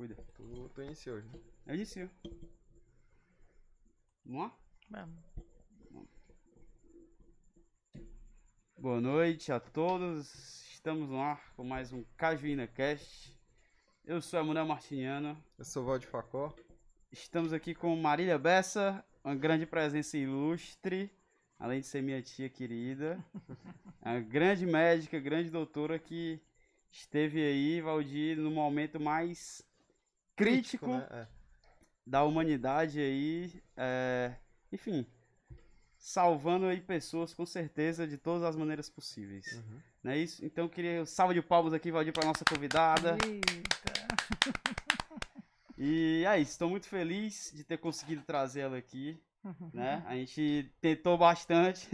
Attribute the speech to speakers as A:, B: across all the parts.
A: Cuida.
B: Tu, tu iniciou, né?
A: Eu inicio. Vamos lá?
C: Vamos.
A: Boa noite a todos. Estamos no ar com mais um Cajuína Cast. Eu sou Emanuel Martiniano.
B: Eu sou o Valde Facó.
A: Estamos aqui com Marília Bessa, uma grande presença ilustre, além de ser minha tia querida. A grande médica, grande doutora que esteve aí, Valdir, no momento mais crítico,
B: né? É.
A: da humanidade aí. é, enfim, salvando aí pessoas com certeza de todas as maneiras possíveis.
B: Uhum.
A: Não é isso? Então eu queria salve de palmas aqui, Valdir, para nossa convidada.
C: Eita.
A: E é isso, estou muito feliz de ter conseguido trazer ela aqui,
C: Uhum.
A: né? A gente tentou bastante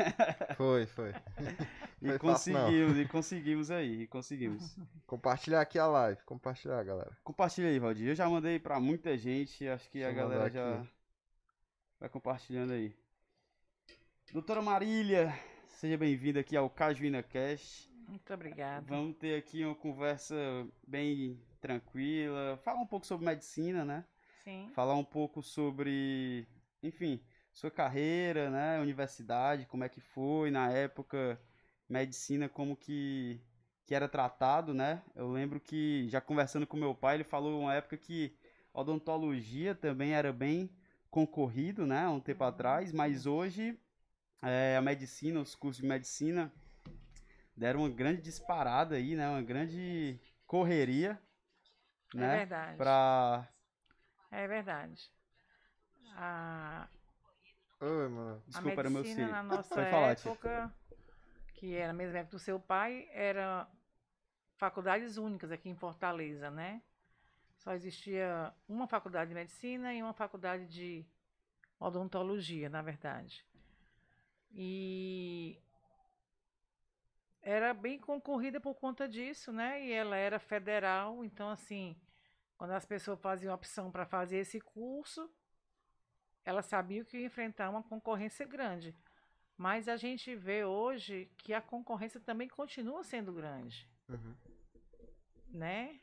B: Foi, foi.
A: e
B: Foi fácil, não.
A: conseguimos, e conseguimos aí, e conseguimos.
B: Compartilhar aqui a live. Compartilhar, galera.
A: Compartilha aí, Valdir. Eu já mandei pra muita gente, acho que a
B: Deixa eu
A: galera já
B: aqui.
A: vai compartilhando aí. Doutora Marília, seja bem-vinda aqui ao Cajuína Cast.
C: Muito obrigada.
A: Vamos ter aqui uma conversa bem tranquila, falar um pouco sobre medicina, né?
C: Sim.
A: falar um pouco sobre, enfim, sua carreira, né, universidade, como é que foi na época, medicina, como que, que era tratado, né? Eu lembro que, já conversando com meu pai, ele falou uma época que odontologia também era bem concorrido, né, há um tempo atrás, mas hoje é, a medicina, os cursos de medicina deram uma grande disparada aí, né, uma grande correria,
C: É
A: né,
C: verdade.
A: pra
C: É verdade. A,
B: Oi, mano.
A: Desculpa,
C: a
A: era meu
C: medicina
A: filho.
C: na nossa
A: Pode falar,
C: época, que era a mesma época do seu pai, era faculdades únicas aqui em Fortaleza, né? Só existia uma faculdade de medicina e uma faculdade de odontologia, na verdade. E era bem concorrida por conta disso, né? E ela era federal, então assim, quando as pessoas faziam opção para fazer esse curso, elas sabiam que ia enfrentar uma concorrência grande. Mas a gente vê hoje que a concorrência também continua sendo grande,
B: Uhum.
C: né?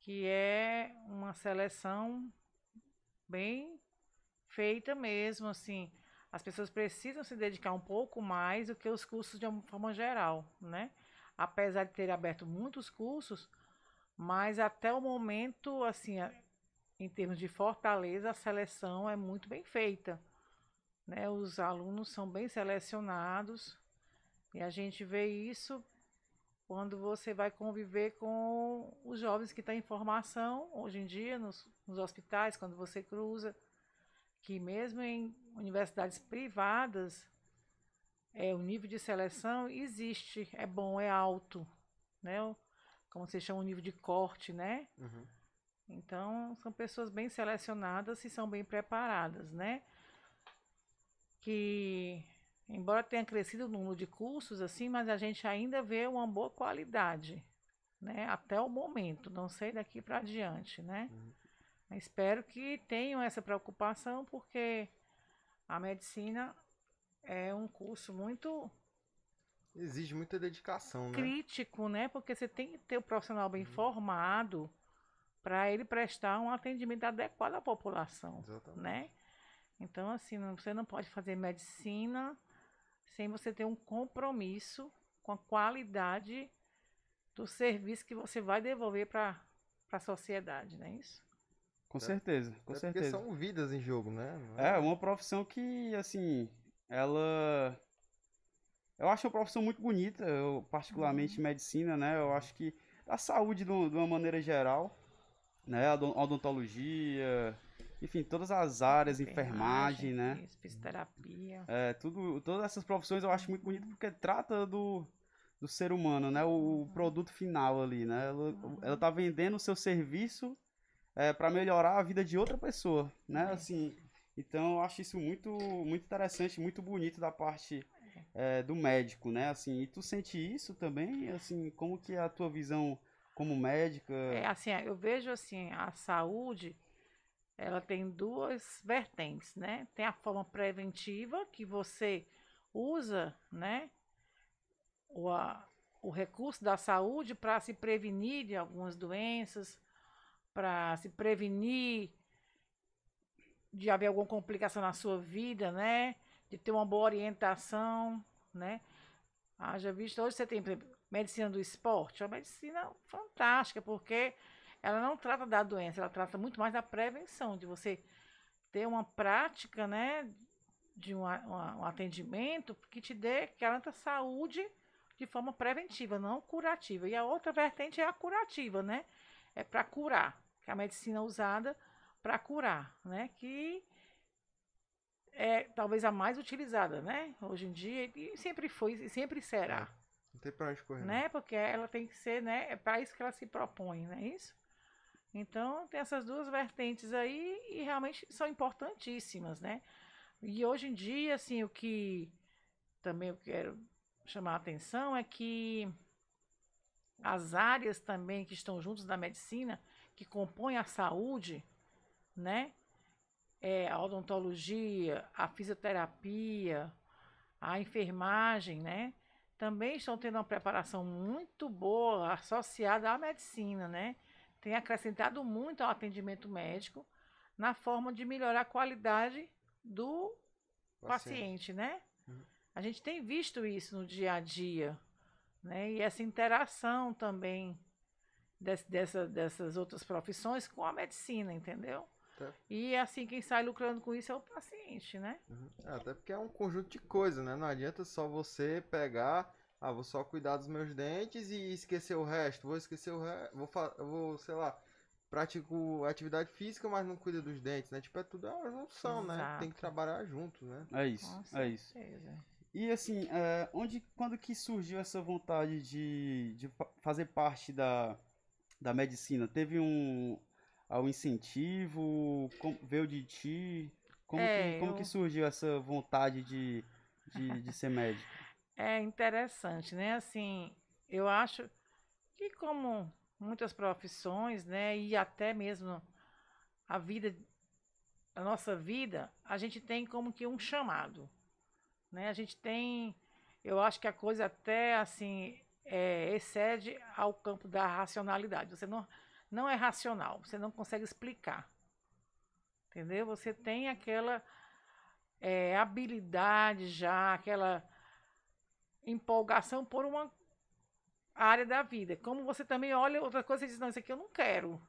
C: Que é uma seleção bem feita mesmo, assim. As pessoas precisam se dedicar um pouco mais do que os cursos de uma forma geral, né? Apesar de ter aberto muitos cursos, mas até o momento, assim, em termos de Fortaleza, a seleção é muito bem feita, né? Os alunos são bem selecionados e a gente vê isso quando você vai conviver com os jovens que estão em formação hoje em dia nos, nos hospitais, quando você cruza, que mesmo em universidades privadas, é, o nível de seleção existe, é bom, é alto, né? Como se chama o nível de corte, né?
B: Uhum.
C: Então, são pessoas bem selecionadas e são bem preparadas, né? Que, embora tenha crescido o número de cursos, assim, mas a gente ainda vê uma boa qualidade, né? Até o momento, não sei daqui para adiante, né?
B: Uhum.
C: Espero que tenham essa preocupação, porque a medicina é um curso muito
B: Exige muita dedicação, né?
C: crítico, né? Porque você tem que ter o profissional bem
B: Uhum.
C: formado para ele prestar um atendimento adequado à população,
B: Exatamente.
C: né? Então, assim, você não pode fazer medicina sem você ter um compromisso com a qualidade do serviço que você vai devolver para a sociedade, não é isso?
A: Com
B: É.
A: certeza, com
B: É porque
A: certeza.
B: são vidas em jogo, né? Não
A: É uma profissão que, assim, ela. Eu acho uma profissão muito bonita, eu, particularmente medicina, né? Eu acho que a saúde, de uma, maneira geral, né? A odon- odontologia, enfim, todas as áreas, enfermagem, né?
C: isso, Fisioterapia.
A: É, tudo, todas essas profissões eu acho muito bonito porque trata do, do ser humano, né? O, o produto final ali, né? Ela, ela tá vendendo o seu serviço é, para melhorar a vida de outra pessoa, né?
C: É.
A: Assim, então eu acho isso muito, muito interessante, muito bonito da parte é, do médico, né? Assim, e tu sente isso também? Assim, como que é a tua visão como médica?
C: É assim, eu vejo assim, a saúde, ela tem duas vertentes, né? Tem a forma preventiva, que você usa, né? O, a- o recurso da saúde para se prevenir de algumas doenças, para se prevenir de haver alguma complicação na sua vida, né? De ter uma boa orientação, né? Haja visto, hoje você tem, medicina do esporte, é uma medicina fantástica, porque ela não trata da doença, ela trata muito mais da prevenção, de você ter uma prática, né? De um, um atendimento que te dê, garanta saúde de forma preventiva, não curativa. E a outra vertente é a curativa, né? É para curar, que é a medicina usada para curar, né? Que é talvez a mais utilizada, né? Hoje em dia e sempre foi e sempre será. É,
B: não tem para onde correr.
C: Né? Porque ela tem que ser, né? É para isso que ela se propõe, não é isso? Então tem essas duas vertentes aí e realmente são importantíssimas, né? E hoje em dia, assim, o que também eu quero chamar a atenção é que as áreas também que estão juntos da medicina, que compõem a saúde, né? É, a odontologia, a fisioterapia, a enfermagem, né? Também estão tendo uma preparação muito boa associada à medicina, né? Tem acrescentado muito ao atendimento médico na forma de melhorar a qualidade do paciente, paciente né? Uhum. A gente tem visto isso no dia a dia, né? E essa interação também desse, dessa, dessas outras profissões com a medicina, entendeu? Tá. E assim, quem sai lucrando com isso é o paciente, né?
B: Uhum. É, até porque é um conjunto de coisas, né? Não adianta só você pegar, ah, vou só cuidar dos meus dentes e esquecer o resto. Vou esquecer o resto, vou, vou, sei lá, pratico atividade física, mas não cuida dos dentes, né? Tipo, é tudo uma junção, né? Exato. né? Tem que trabalhar junto, né?
A: É isso, é isso. E assim, é, onde, quando que surgiu essa vontade de, de fazer parte da, da medicina? Teve um, ao incentivo? veio de ti? Como, é, que, como eu... que surgiu essa vontade de, de, de ser médico?
C: É interessante, né? Assim, eu acho que como muitas profissões, né, e até mesmo a vida, a nossa vida, a gente tem como que um chamado, né? A gente tem, eu acho que a coisa até assim é, excede ao campo da racionalidade. Você não não é racional, você não consegue explicar. Entendeu? Você tem aquela é, habilidade já, aquela empolgação por uma área da vida. Como você também olha outra coisa e diz, não, isso aqui eu não quero.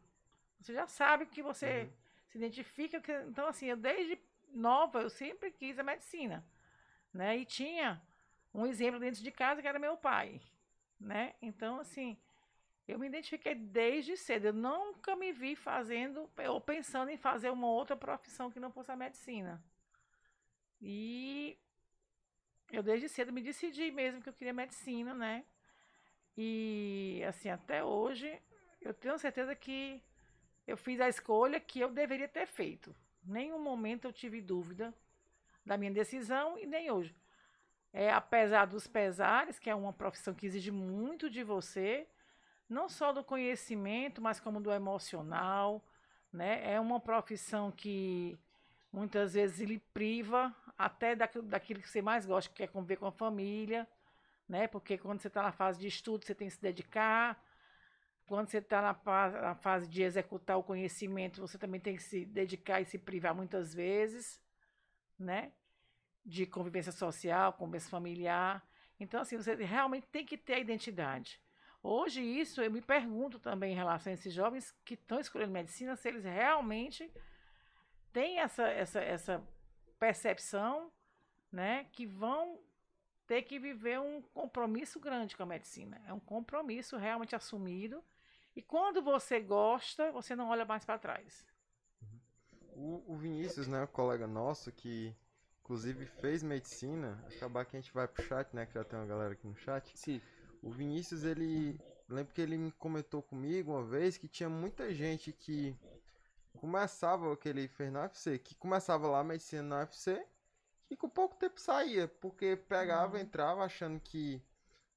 C: Você já sabe que você uhum. se identifica. Que, então, assim, eu desde nova, eu sempre quis a medicina. Né? E tinha um exemplo dentro de casa que era meu pai. Né? Então, assim, eu me identifiquei desde cedo. Eu nunca me vi fazendo ou pensando em fazer uma outra profissão que não fosse a medicina. E eu desde cedo me decidi mesmo que eu queria medicina, né? E assim, até hoje, eu tenho certeza que eu fiz a escolha que eu deveria ter feito. Nenhum momento eu tive dúvida da minha decisão e nem hoje. É, apesar dos pesares, que é uma profissão que exige muito de você, não só do conhecimento, mas como do emocional, né? É uma profissão que muitas vezes lhe priva até daquilo, daquilo que você mais gosta, que é conviver com a família, né? Porque quando você está na fase de estudo, você tem que se dedicar. Quando você está na, na, fase de executar o conhecimento, você também tem que se dedicar e se privar muitas vezes, né? De convivência social, convivência familiar. Então, assim, você realmente tem que ter a identidade. Hoje, isso eu me pergunto também em relação a esses jovens que estão escolhendo medicina, se eles realmente têm essa, essa, essa percepção né, que vão ter que viver um compromisso grande com a medicina. É um compromisso realmente assumido. E quando você gosta, você não olha mais para trás.
B: O, o, Vinícius, né, um colega nosso que inclusive fez medicina, acabar que a gente vai pro chat, né, que já tem uma galera aqui no chat.
A: Sim.
B: O Vinícius, ele. Lembro que ele me comentou comigo uma vez que tinha muita gente que começava, que ele fez na UFC, que começava lá medicina na UFC e com pouco tempo saía, porque pegava, uhum. entrava achando que.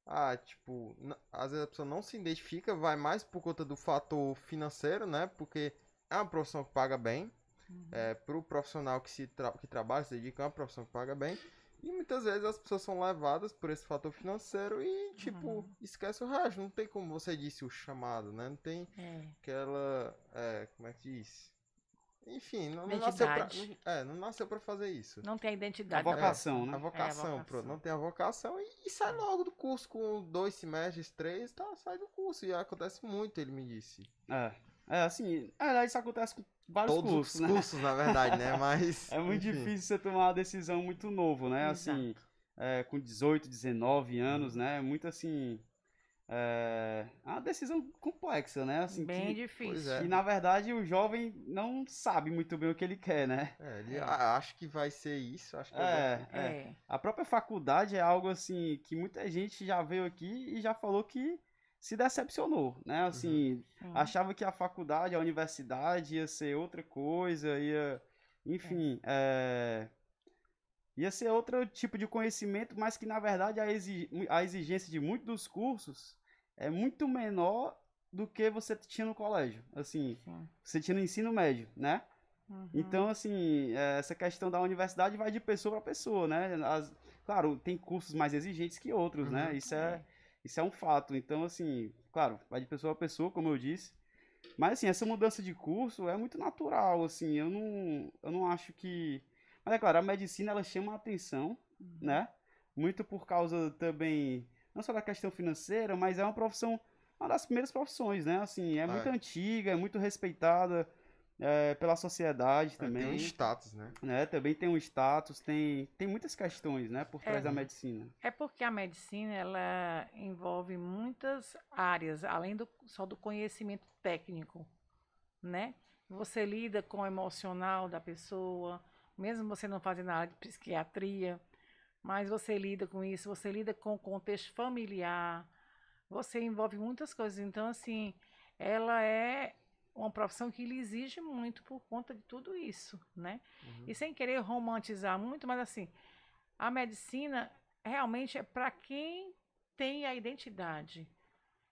B: Ah, tipo, às vezes a pessoa não se identifica, vai mais por conta do fator financeiro, né? Porque é uma profissão que paga bem. Uhum. É, pro profissional que, se tra que trabalha, se dedica, é uma profissão que paga bem. E muitas vezes as pessoas são levadas por esse fator financeiro e, tipo,
C: Uhum.
B: esquece o resto. Não tem como você disse o chamado, né? Não tem
C: É.
B: aquela. É, como é que diz? Enfim, não, não nasceu pra. Não- é, não nasceu pra fazer isso.
C: Não tem a
A: A
C: identidade. né?
A: vocação,
B: A
A: né?
B: vocação,
C: vocação.
B: pronto. Não tem a vocação e, e sai logo do curso com dois semestres, três, tá, sai do curso. E acontece muito, ele me disse.
A: É. É, assim, na verdade isso acontece com vários
B: Todos
A: cursos,
B: os
A: né?
B: cursos, na verdade, né? Mas.
A: É muito
B: enfim.
A: difícil você tomar uma decisão muito novo, né? Assim, é, com 18, 19 anos, né? É muito assim. É é uma decisão complexa, né? Assim,
C: Bem
A: que,
C: difícil.
B: é.
A: que, na verdade o jovem não sabe muito bem o que ele quer, né?
B: É, ele
C: É.
B: acha que vai ser isso, acho que
A: É, é.
C: É.
A: A própria faculdade é algo assim que muita gente já veio aqui e já falou que se decepcionou, né? Assim,
C: sim.
A: achava que a faculdade, a universidade ia ser outra coisa, ia, enfim, é, ia ser outro tipo de conhecimento, mas que na verdade a, exi- a exigência de muitos dos cursos é muito menor do que você tinha no colégio, assim,
C: Sim.
A: você tinha no ensino médio, né?
C: Uhum.
A: Então, assim, é, essa questão da universidade vai de pessoa para pessoa, né? As- claro, tem cursos mais exigentes que outros, né?
B: Uhum.
A: Isso é, isso é um fato. Então, assim, claro, vai de pessoa a pessoa, como eu disse. Mas, assim, essa mudança de curso é muito natural, assim. Eu não, eu não acho que... Mas, é claro, a medicina, ela chama a atenção,
C: Uhum.
A: né? Muito por causa também, não só da questão financeira, mas é uma profissão, uma das primeiras profissões, né? Assim, é muito
B: É.
A: antiga, é muito respeitada é, pela sociedade
B: É,
A: também
B: Tem um status, né?
A: né? Também tem um status, tem, tem muitas questões, né, por trás
C: É.
A: da medicina.
C: É porque a medicina ela envolve muitas áreas, além do, só do conhecimento técnico, né? Você lida com o emocional da pessoa, mesmo você não fazendo a área de psiquiatria, mas você lida com isso, você lida com o contexto familiar, você envolve muitas coisas. Então, assim, ela é uma profissão que lhe exige muito por conta de tudo isso, né?
B: Uhum.
C: E sem querer romantizar muito, mas assim, a medicina realmente é para quem tem a identidade.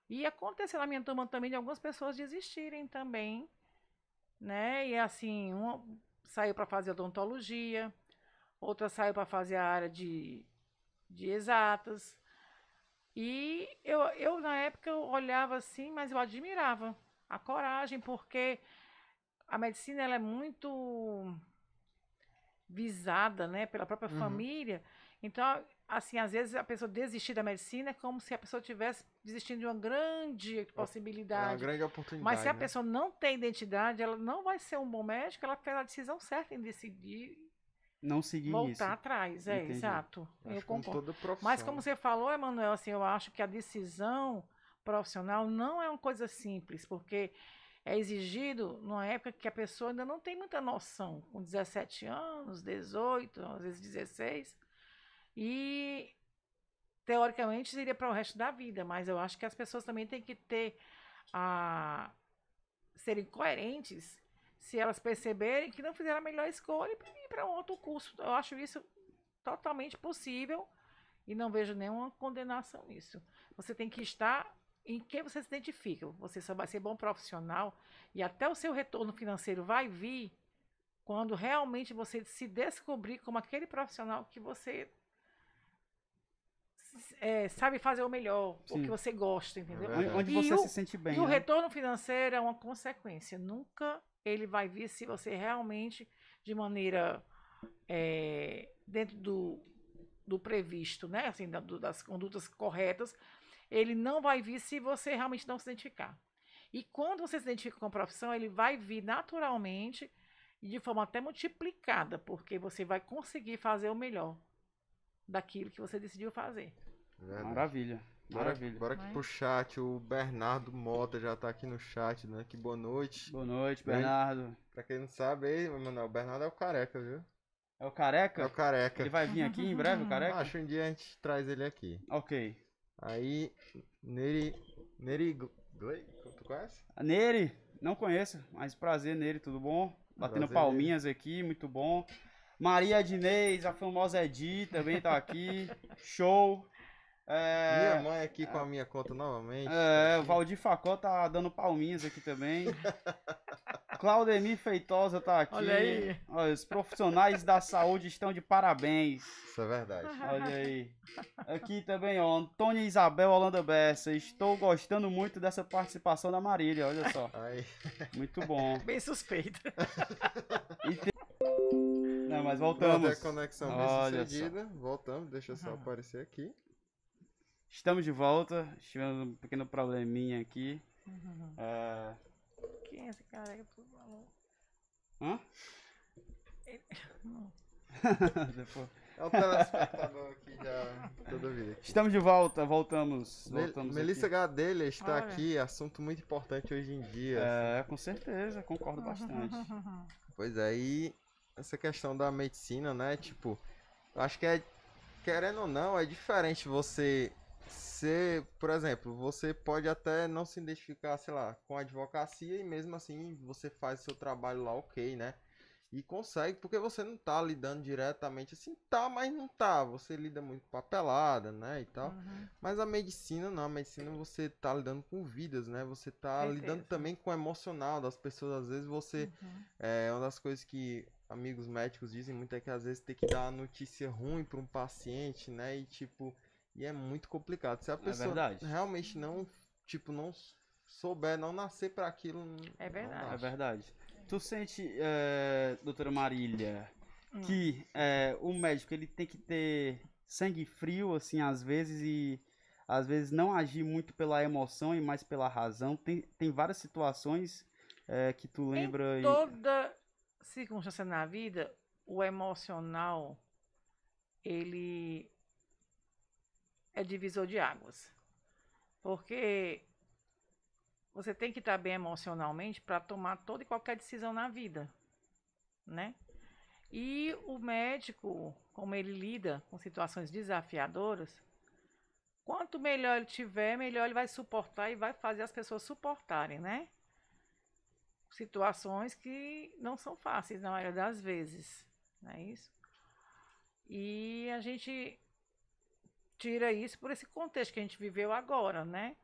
C: E aconteceu na minha turma também de algumas pessoas desistirem também, né? E assim, uma saiu para fazer odontologia, outra saiu para fazer a área de, de exatas. E eu, eu, na época, eu olhava assim, mas eu admirava a coragem, porque a medicina ela é muito visada, né, pela própria
B: Uhum.
C: família. Então, assim, às vezes a pessoa desistir da medicina é como se a pessoa tivesse desistindo de uma grande
B: É uma
C: possibilidade.
B: grande oportunidade.
C: Mas se a
B: né?
C: pessoa não tem identidade, ela não vai ser um bom médico, ela fez a decisão certa em decidir
A: Não seguir
C: voltar
A: isso.
C: atrás. É,
A: Entendi.
C: exato.
B: Acho
C: eu
B: como
C: concordo.
B: profissão.
C: Mas como você falou, Emanuel, assim, eu acho que a decisão profissional não é uma coisa simples, porque é exigido numa época que a pessoa ainda não tem muita noção, com 17 anos, 18, às vezes 16, e teoricamente seria para o resto da vida, mas eu acho que as pessoas também têm que ter a serem coerentes se elas perceberem que não fizeram a melhor escolha e ir para um outro curso. Eu acho isso totalmente possível e não vejo nenhuma condenação nisso. Você tem que estar em que você se identifica. Você só vai ser bom profissional e até o seu retorno financeiro vai vir quando realmente você se descobrir como aquele profissional que você é, sabe fazer o melhor, o
A: Sim.
C: que você gosta, entendeu?
B: verdade.
A: Onde você
C: o-
A: se sente bem,
C: E o
A: né?
C: retorno financeiro é uma consequência. Nunca ele vai vir se você realmente, de maneira é, dentro do, do previsto, né? Assim, da- do- das condutas corretas, ele não vai vir se você realmente não se identificar. E quando você se identifica com a profissão, ele vai vir naturalmente e de forma até multiplicada, porque você vai conseguir fazer o melhor daquilo que você decidiu fazer.
B: Verdade.
A: Maravilha.
B: Bora,
A: Maravilha.
B: bora aqui
C: Mas-
B: pro chat. O Bernardo Mota já tá aqui no chat, né? Que boa noite.
A: Boa noite,
B: Bem-
A: Bernardo.
B: Pra quem não sabe, aí, Manuel, o Bernardo é o careca, viu?
A: É o
B: É
A: careca?
B: o careca.
A: Ele vai vir aqui em breve, o careca?
B: Acho que um dia a gente traz ele aqui.
A: Ok.
B: Aí, Neri. Neri. Gley, tu conhece?
A: Nere, não conheço, mas prazer nele, tudo bom? Batendo
B: Prazer,
A: palminhas aqui, muito bom. Maria Dinês, a famosa Edi, também tá aqui. Show. É,
B: Minha mãe aqui com a minha conta novamente.
A: é, o Valdir Facó tá dando palminhas aqui também. Claudemir Feitosa tá aqui.
C: Olha aí.
A: Olha, os profissionais da saúde estão de parabéns.
B: Isso é verdade.
A: Olha aí. Aqui também, ó, Antônia Isabel Holanda Bessa. Estou gostando muito dessa participação da Marília, olha só.
B: Aí,
A: Muito bom.
C: Bem suspeita.
A: E tem... Não, mas
B: pronto,
A: voltamos.
B: a conexão bem
A: Olha
B: sucedida. Voltamos, deixa eu só
C: Uhum.
B: aparecer aqui.
A: Estamos de volta. Tivemos um pequeno probleminha aqui. É...
C: Quem é esse cara que tu falou?
A: Hã?
C: Não.
A: Depois-
B: É o telespectador aqui já toda vida. aqui.
A: Estamos de volta, voltamos.
B: Mel-
A: voltamos
B: Melissa
A: aqui.
B: Gadelha está
C: Olha.
B: aqui, assunto muito importante hoje em dia.
A: É, com certeza, concordo bastante.
B: Pois é, e essa questão da medicina, né? Tipo, eu acho que é, querendo ou não, é diferente você ser, por exemplo, você pode até não se identificar, sei lá, com a advocacia e mesmo assim você faz seu trabalho lá ok, né? E consegue, porque você não tá lidando diretamente assim, tá, mas não tá. Você lida muito com papelada, né? E tal.
C: Uhum.
B: Mas a medicina não, a medicina você tá lidando com vidas, né? Você tá
C: Certeza.
B: lidando também com o emocional das pessoas. Às vezes você.
C: Uhum.
B: É uma das coisas que amigos médicos dizem muito é que às vezes tem que dar uma notícia ruim para um paciente, né? E tipo. E é muito complicado. Se a pessoa
A: verdade.
B: realmente não, tipo, não souber, não nascer para aquilo.
C: É verdade.
A: É verdade. Tu sente, é, doutora Marília,
C: Hum.
A: que é, o médico ele tem que ter sangue frio, assim, às vezes, e às vezes não agir muito pela emoção e mais pela razão. Tem, tem várias situações é, que tu lembra
C: Em
A: e-
C: toda circunstância na vida, o emocional, ele é divisor de águas. Porque você tem que estar bem emocionalmente para tomar toda e qualquer decisão na vida, né? E o médico, como ele lida com situações desafiadoras, quanto melhor ele tiver, melhor ele vai suportar e vai fazer as pessoas suportarem, né? situações que não são fáceis na maioria das vezes, não é isso? E a gente tira isso por esse contexto que a gente viveu agora, né?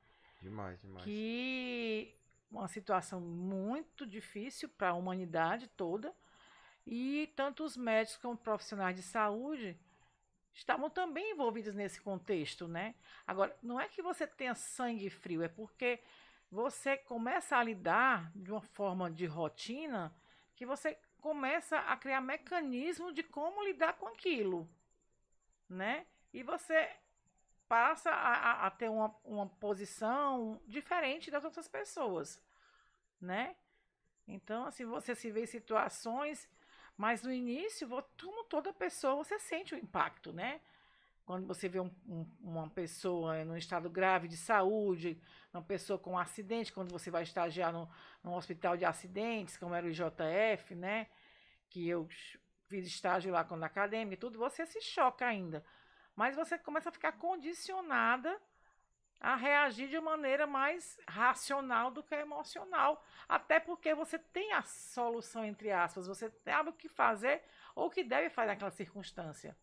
B: Demais, demais.
C: Que uma situação muito difícil para a humanidade toda e tanto os médicos como profissionais de saúde estavam também envolvidos nesse contexto, né? Agora, não é que você tenha sangue frio, é porque você começa a lidar de uma forma de rotina que você começa a criar mecanismo de como lidar com aquilo, né? E você passa a, a- a ter uma, uma posição diferente das outras pessoas, né? Então, assim, você se vê em situações, mas no início, como toda pessoa, você sente o impacto, né? Quando você vê um- um- uma pessoa em um estado grave de saúde, uma pessoa com um acidente, quando você vai estagiar no, num hospital de acidentes, como era o IJF, né? Que eu fiz estágio lá quando acadêmica e tudo, você se choca ainda. Mas você começa a ficar condicionada a reagir de maneira mais racional do que emocional. Até porque você tem a solução, entre aspas, você sabe o que fazer ou o que deve fazer naquela circunstância.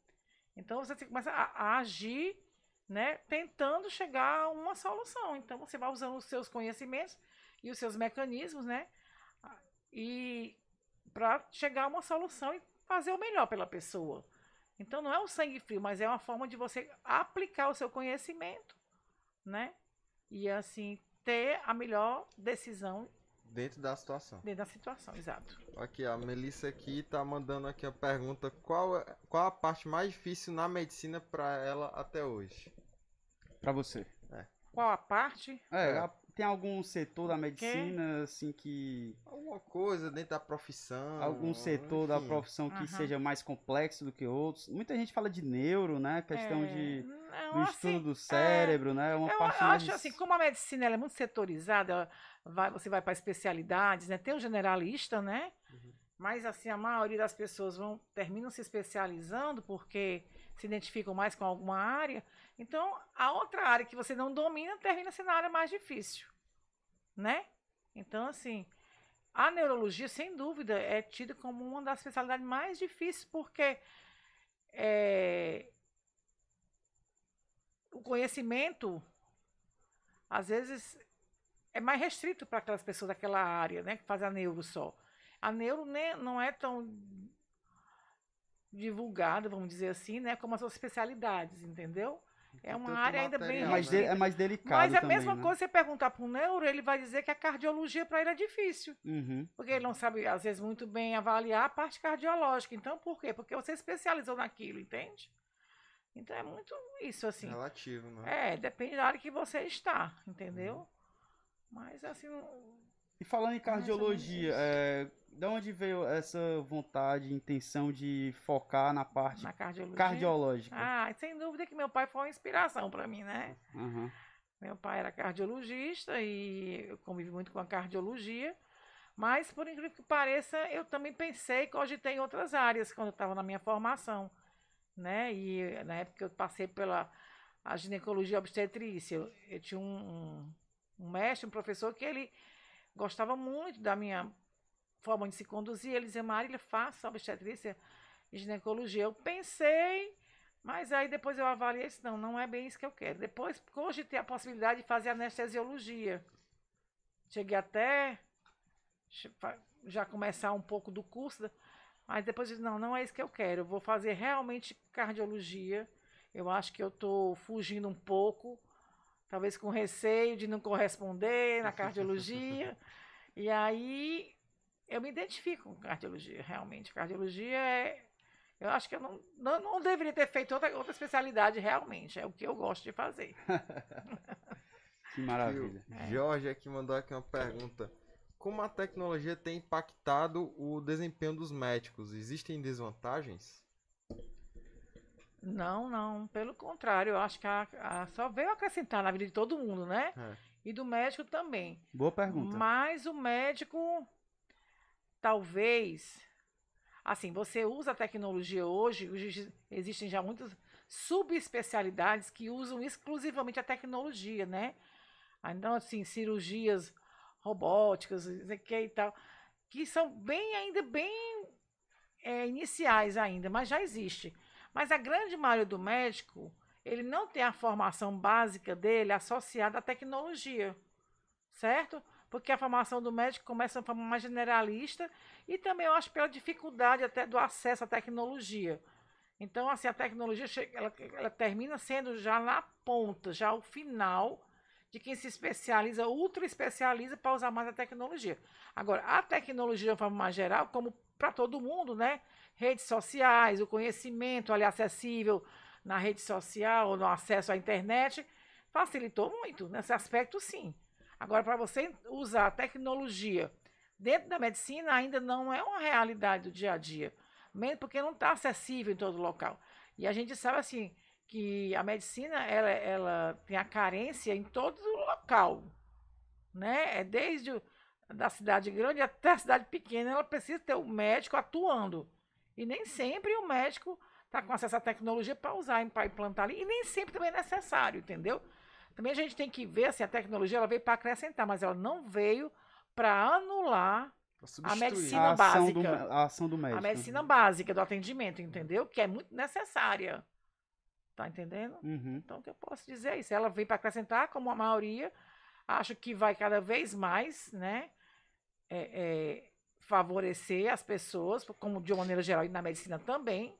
C: Então você começa a, a agir, né, tentando chegar a uma solução. Então você vai usando os seus conhecimentos e os seus mecanismos, né, e para chegar a uma solução e fazer o melhor pela pessoa. Então não é o sangue frio, mas é uma forma de você aplicar o seu conhecimento, né? E assim ter a melhor decisão
B: Dentro da situação.
C: dentro da situação, exato.
B: Aqui, a Melissa aqui tá mandando aqui a pergunta: qual, é- qual a parte mais difícil na medicina para ela até hoje?
A: Pra você.
C: Qual a parte?
A: É,
B: É.
A: a- tem algum setor da medicina, assim, que.
B: Alguma coisa dentro da profissão?
A: Algum setor da
B: enfim.
A: profissão que
C: Aham.
A: seja mais complexo do que outros. Muita gente fala de neuro, né? Questão
C: É,
A: de.
C: não,
A: Do estudo
C: assim,
A: do cérebro, né? Uma
C: Eu
A: parte
C: acho
A: mais.
C: assim, como a medicina ela é muito setorizada, vai, você vai para especialidades, né? Tem o generalista, né?
B: Uhum.
C: Mas assim, a maioria das pessoas vão terminam se especializando porque se identificam mais com alguma área. Então, a outra área que você não domina termina sendo a área mais difícil, né? Então, assim, a neurologia, sem dúvida, é tida como uma das especialidades mais difíceis porque é, o conhecimento, às vezes, é mais restrito para aquelas pessoas daquela área, né, que fazem a neuro só. A neuro nem, não é tão divulgada, vamos dizer assim, né, como as outras especialidades, entendeu? É uma
B: tanto
C: área ainda bem
A: É mais, de- é mais delicado
C: Mas a
A: também,
C: mesma
A: né?
C: coisa, você perguntar para um neuro, ele vai dizer que a cardiologia para ele é difícil.
A: Uhum.
C: Porque ele não sabe, às vezes, muito bem avaliar a parte cardiológica. Então, por quê? Porque você especializou naquilo, entende? Então, é muito isso, assim.
B: Relativo, né?
C: É, depende da área que você está, entendeu? Mas, assim,
A: E falando em
C: menos
A: cardiologia, é, da onde veio essa vontade, intenção de focar na parte
C: na cardiologia...
A: cardiológica?
C: Ah, sem dúvida que meu pai foi uma inspiração para mim, né?
A: Aham.
C: Meu pai era cardiologista e eu convivi muito com a cardiologia. Mas, por incrível que pareça, eu também pensei, cogitei em outras áreas quando eu estava na minha formação. Né? E na época eu passei pela a ginecologia obstetrícia. Eu, eu tinha um, um, um mestre, um professor, que ele gostava muito da minha forma de se conduzir. Ele dizia, Marília, faça obstetrícia e ginecologia. Eu pensei, mas aí depois eu avaliei isso, não, não é bem isso que eu quero. Depois cogitei a possibilidade de fazer anestesiologia. Cheguei até já começar um pouco do curso, mas depois eu disse, não, não é isso que eu quero. Eu vou fazer realmente cardiologia. Eu acho que eu estou fugindo um pouco, talvez com receio de não corresponder na cardiologia. e aí eu me identifico com cardiologia, realmente. Cardiologia é. Eu acho que eu não, não, não deveria ter feito outra, outra especialidade realmente. É o que eu gosto de fazer.
A: Que maravilha.
B: O Jorge aqui mandou aqui uma pergunta. Como a tecnologia tem impactado o desempenho dos médicos? Existem desvantagens?
C: Não, não. Pelo contrário, eu acho que a, a- só veio acrescentar na vida de todo mundo, né?
B: É.
C: E do médico também.
A: Boa pergunta.
C: Mas o médico, talvez. Assim, você usa a tecnologia hoje, existem já muitas subespecialidades que usam exclusivamente a tecnologia, né? Então, assim, cirurgias robóticas, que e tal, que são bem, ainda bem é, iniciais ainda, mas já existe. Mas a grande maioria do médico, ele não tem a formação básica dele associada à tecnologia, certo? Porque a formação do médico começa de forma mais generalista e também eu acho pela dificuldade até do acesso à tecnologia. Então, assim, a tecnologia ela, ela termina sendo já na ponta, já o final de quem se especializa, ultra especializa para usar mais a tecnologia. Agora, a tecnologia de uma forma mais geral, como para todo mundo, né? Redes sociais, o conhecimento ali acessível na rede social, no acesso à internet, facilitou muito nesse aspecto, sim. Agora, para você usar a tecnologia dentro da medicina, ainda não é uma realidade do dia a dia, mesmo porque não está acessível em todo local. E a gente sabe assim que a medicina ela, ela tem a carência em todo local, né? É desde da cidade grande até a cidade pequena, ela precisa ter o médico atuando. E nem sempre o médico está com acesso à tecnologia para usar, para implantar ali, e nem sempre também é necessário, entendeu? Também a gente tem que ver assim, a tecnologia ela veio para acrescentar, mas ela não veio para anular
B: substituir.
C: medicina
A: a, ação do,
C: básica.
A: a ação do médico.
C: a medicina básica do atendimento, entendeu? Que é muito necessária. Tá entendendo?
A: Uhum.
C: Então, o que eu posso dizer é isso. Ela veio para acrescentar, como a maioria, acho que vai cada vez mais, né? é, é, favorecer as pessoas, como de uma maneira geral, e na medicina também,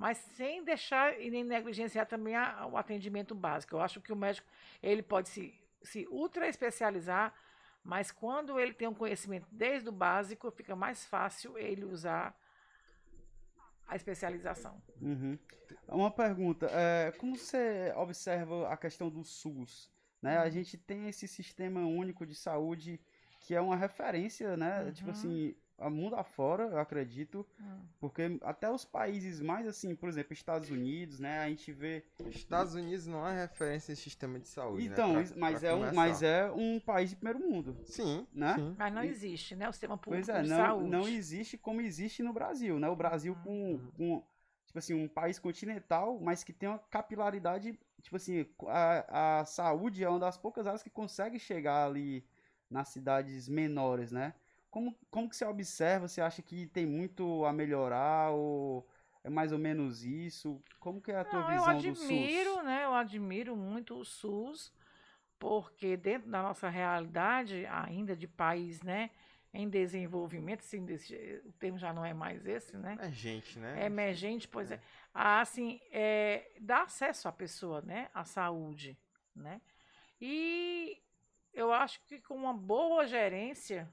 C: mas sem deixar e nem negligenciar também a- o atendimento básico. Eu acho que o médico ele pode se, se ultra especializar, mas quando ele tem um conhecimento desde o básico, fica mais fácil ele usar a especialização.
A: Uhum. Uma pergunta, é, como você observa a questão do SUS? Né? A gente tem esse sistema único de saúde que é uma referência, né? Tipo
C: Uhum.
A: assim, a mundo afora, eu acredito,
C: Hum.
A: porque até os países mais assim, por exemplo, Estados Unidos, né? A gente vê.
B: Estados Unidos não é referência em sistema de saúde. né?
A: Então,
B: Pra-
A: isso- mas,
B: pra
A: é um, mas é um país de primeiro mundo.
B: Sim,
A: né?
B: sim.
C: Mas não existe, né? O sistema público
A: Pois é,
C: de
A: não,
C: saúde.
A: não existe como existe no Brasil, né? O Brasil com, com, tipo assim, um país continental, mas que tem uma capilaridade, tipo assim, a, a saúde é uma das poucas áreas que consegue chegar ali nas cidades menores, né? Como, como que você observa? Você acha que tem muito a melhorar ou é mais ou menos isso? Como que é a tua
C: Não, eu
A: visão do
C: admiro,
A: SUS?
C: né? Eu admiro muito o SUS, porque dentro da nossa realidade, ainda de país, né, em desenvolvimento, assim, desse, o termo já não é mais esse, né?
B: Emergente, né?
C: É emergente, pois é. é. Assim, é, dá acesso à pessoa, né, à saúde, né? E eu acho que com uma boa gerência,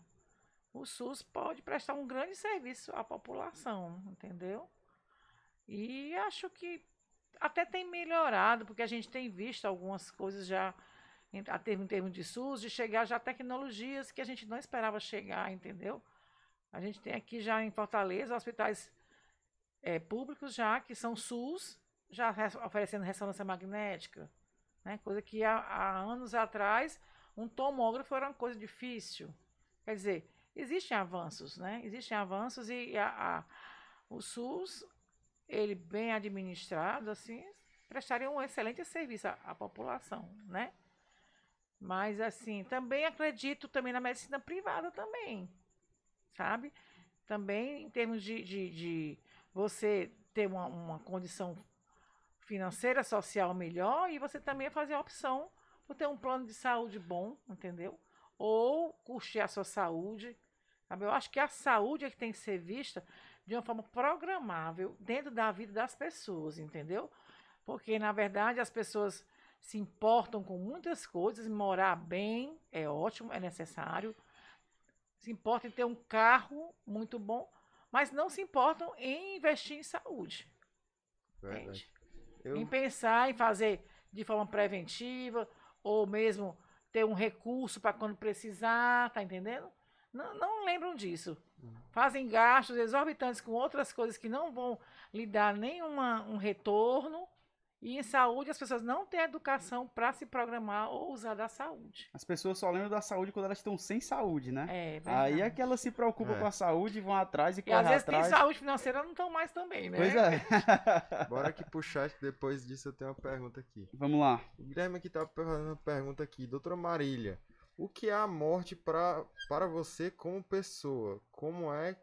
C: o SUS pode prestar um grande serviço à população, entendeu? E acho que até tem melhorado, porque a gente tem visto algumas coisas já em, em termos de SUS, de chegar já tecnologias que a gente não esperava chegar, entendeu? A gente tem aqui já em Fortaleza hospitais é, públicos já que são SUS, já oferecendo ressonância magnética, né? coisa que há, há anos atrás um tomógrafo era uma coisa difícil. Quer dizer, existem avanços, né? Existem avanços e a, a, o SUS, ele bem administrado, assim, prestaria um excelente serviço à, à, população, né? Mas, assim, também acredito também na medicina privada também, sabe? Também em termos de, de, de você ter uma, uma condição financeira, social melhor e você também fazer a opção por ter um plano de saúde bom, entendeu? Ou custear a sua saúde. Eu acho que a saúde é que tem que ser vista de uma forma programável dentro da vida das pessoas, entendeu? Porque, na verdade, as pessoas se importam com muitas coisas, morar bem é ótimo, é necessário. Se importam em ter um carro muito bom, mas não se importam em investir em saúde. Eu... Em pensar em fazer de forma preventiva, ou mesmo ter um recurso para quando precisar, tá entendendo? Não, não lembram disso. Fazem gastos exorbitantes com outras coisas que não vão lhe dar nenhum retorno e em saúde, as pessoas não têm educação para se programar ou usar da saúde.
A: As pessoas só lembram da saúde quando elas estão sem saúde, né?
C: É, verdade.
A: Aí é que elas se preocupam é. com a saúde, vão atrás e,
C: e
A: correm
C: às vezes
A: atrás.
C: tem saúde financeira, não estão mais também, né?
A: Pois é.
B: Bora aqui pro chat, depois disso eu tenho uma pergunta aqui.
A: Vamos lá.
B: O Guilherme aqui tá fazendo uma pergunta aqui. Doutora Marília, o que é a morte pra, para você como pessoa? Como é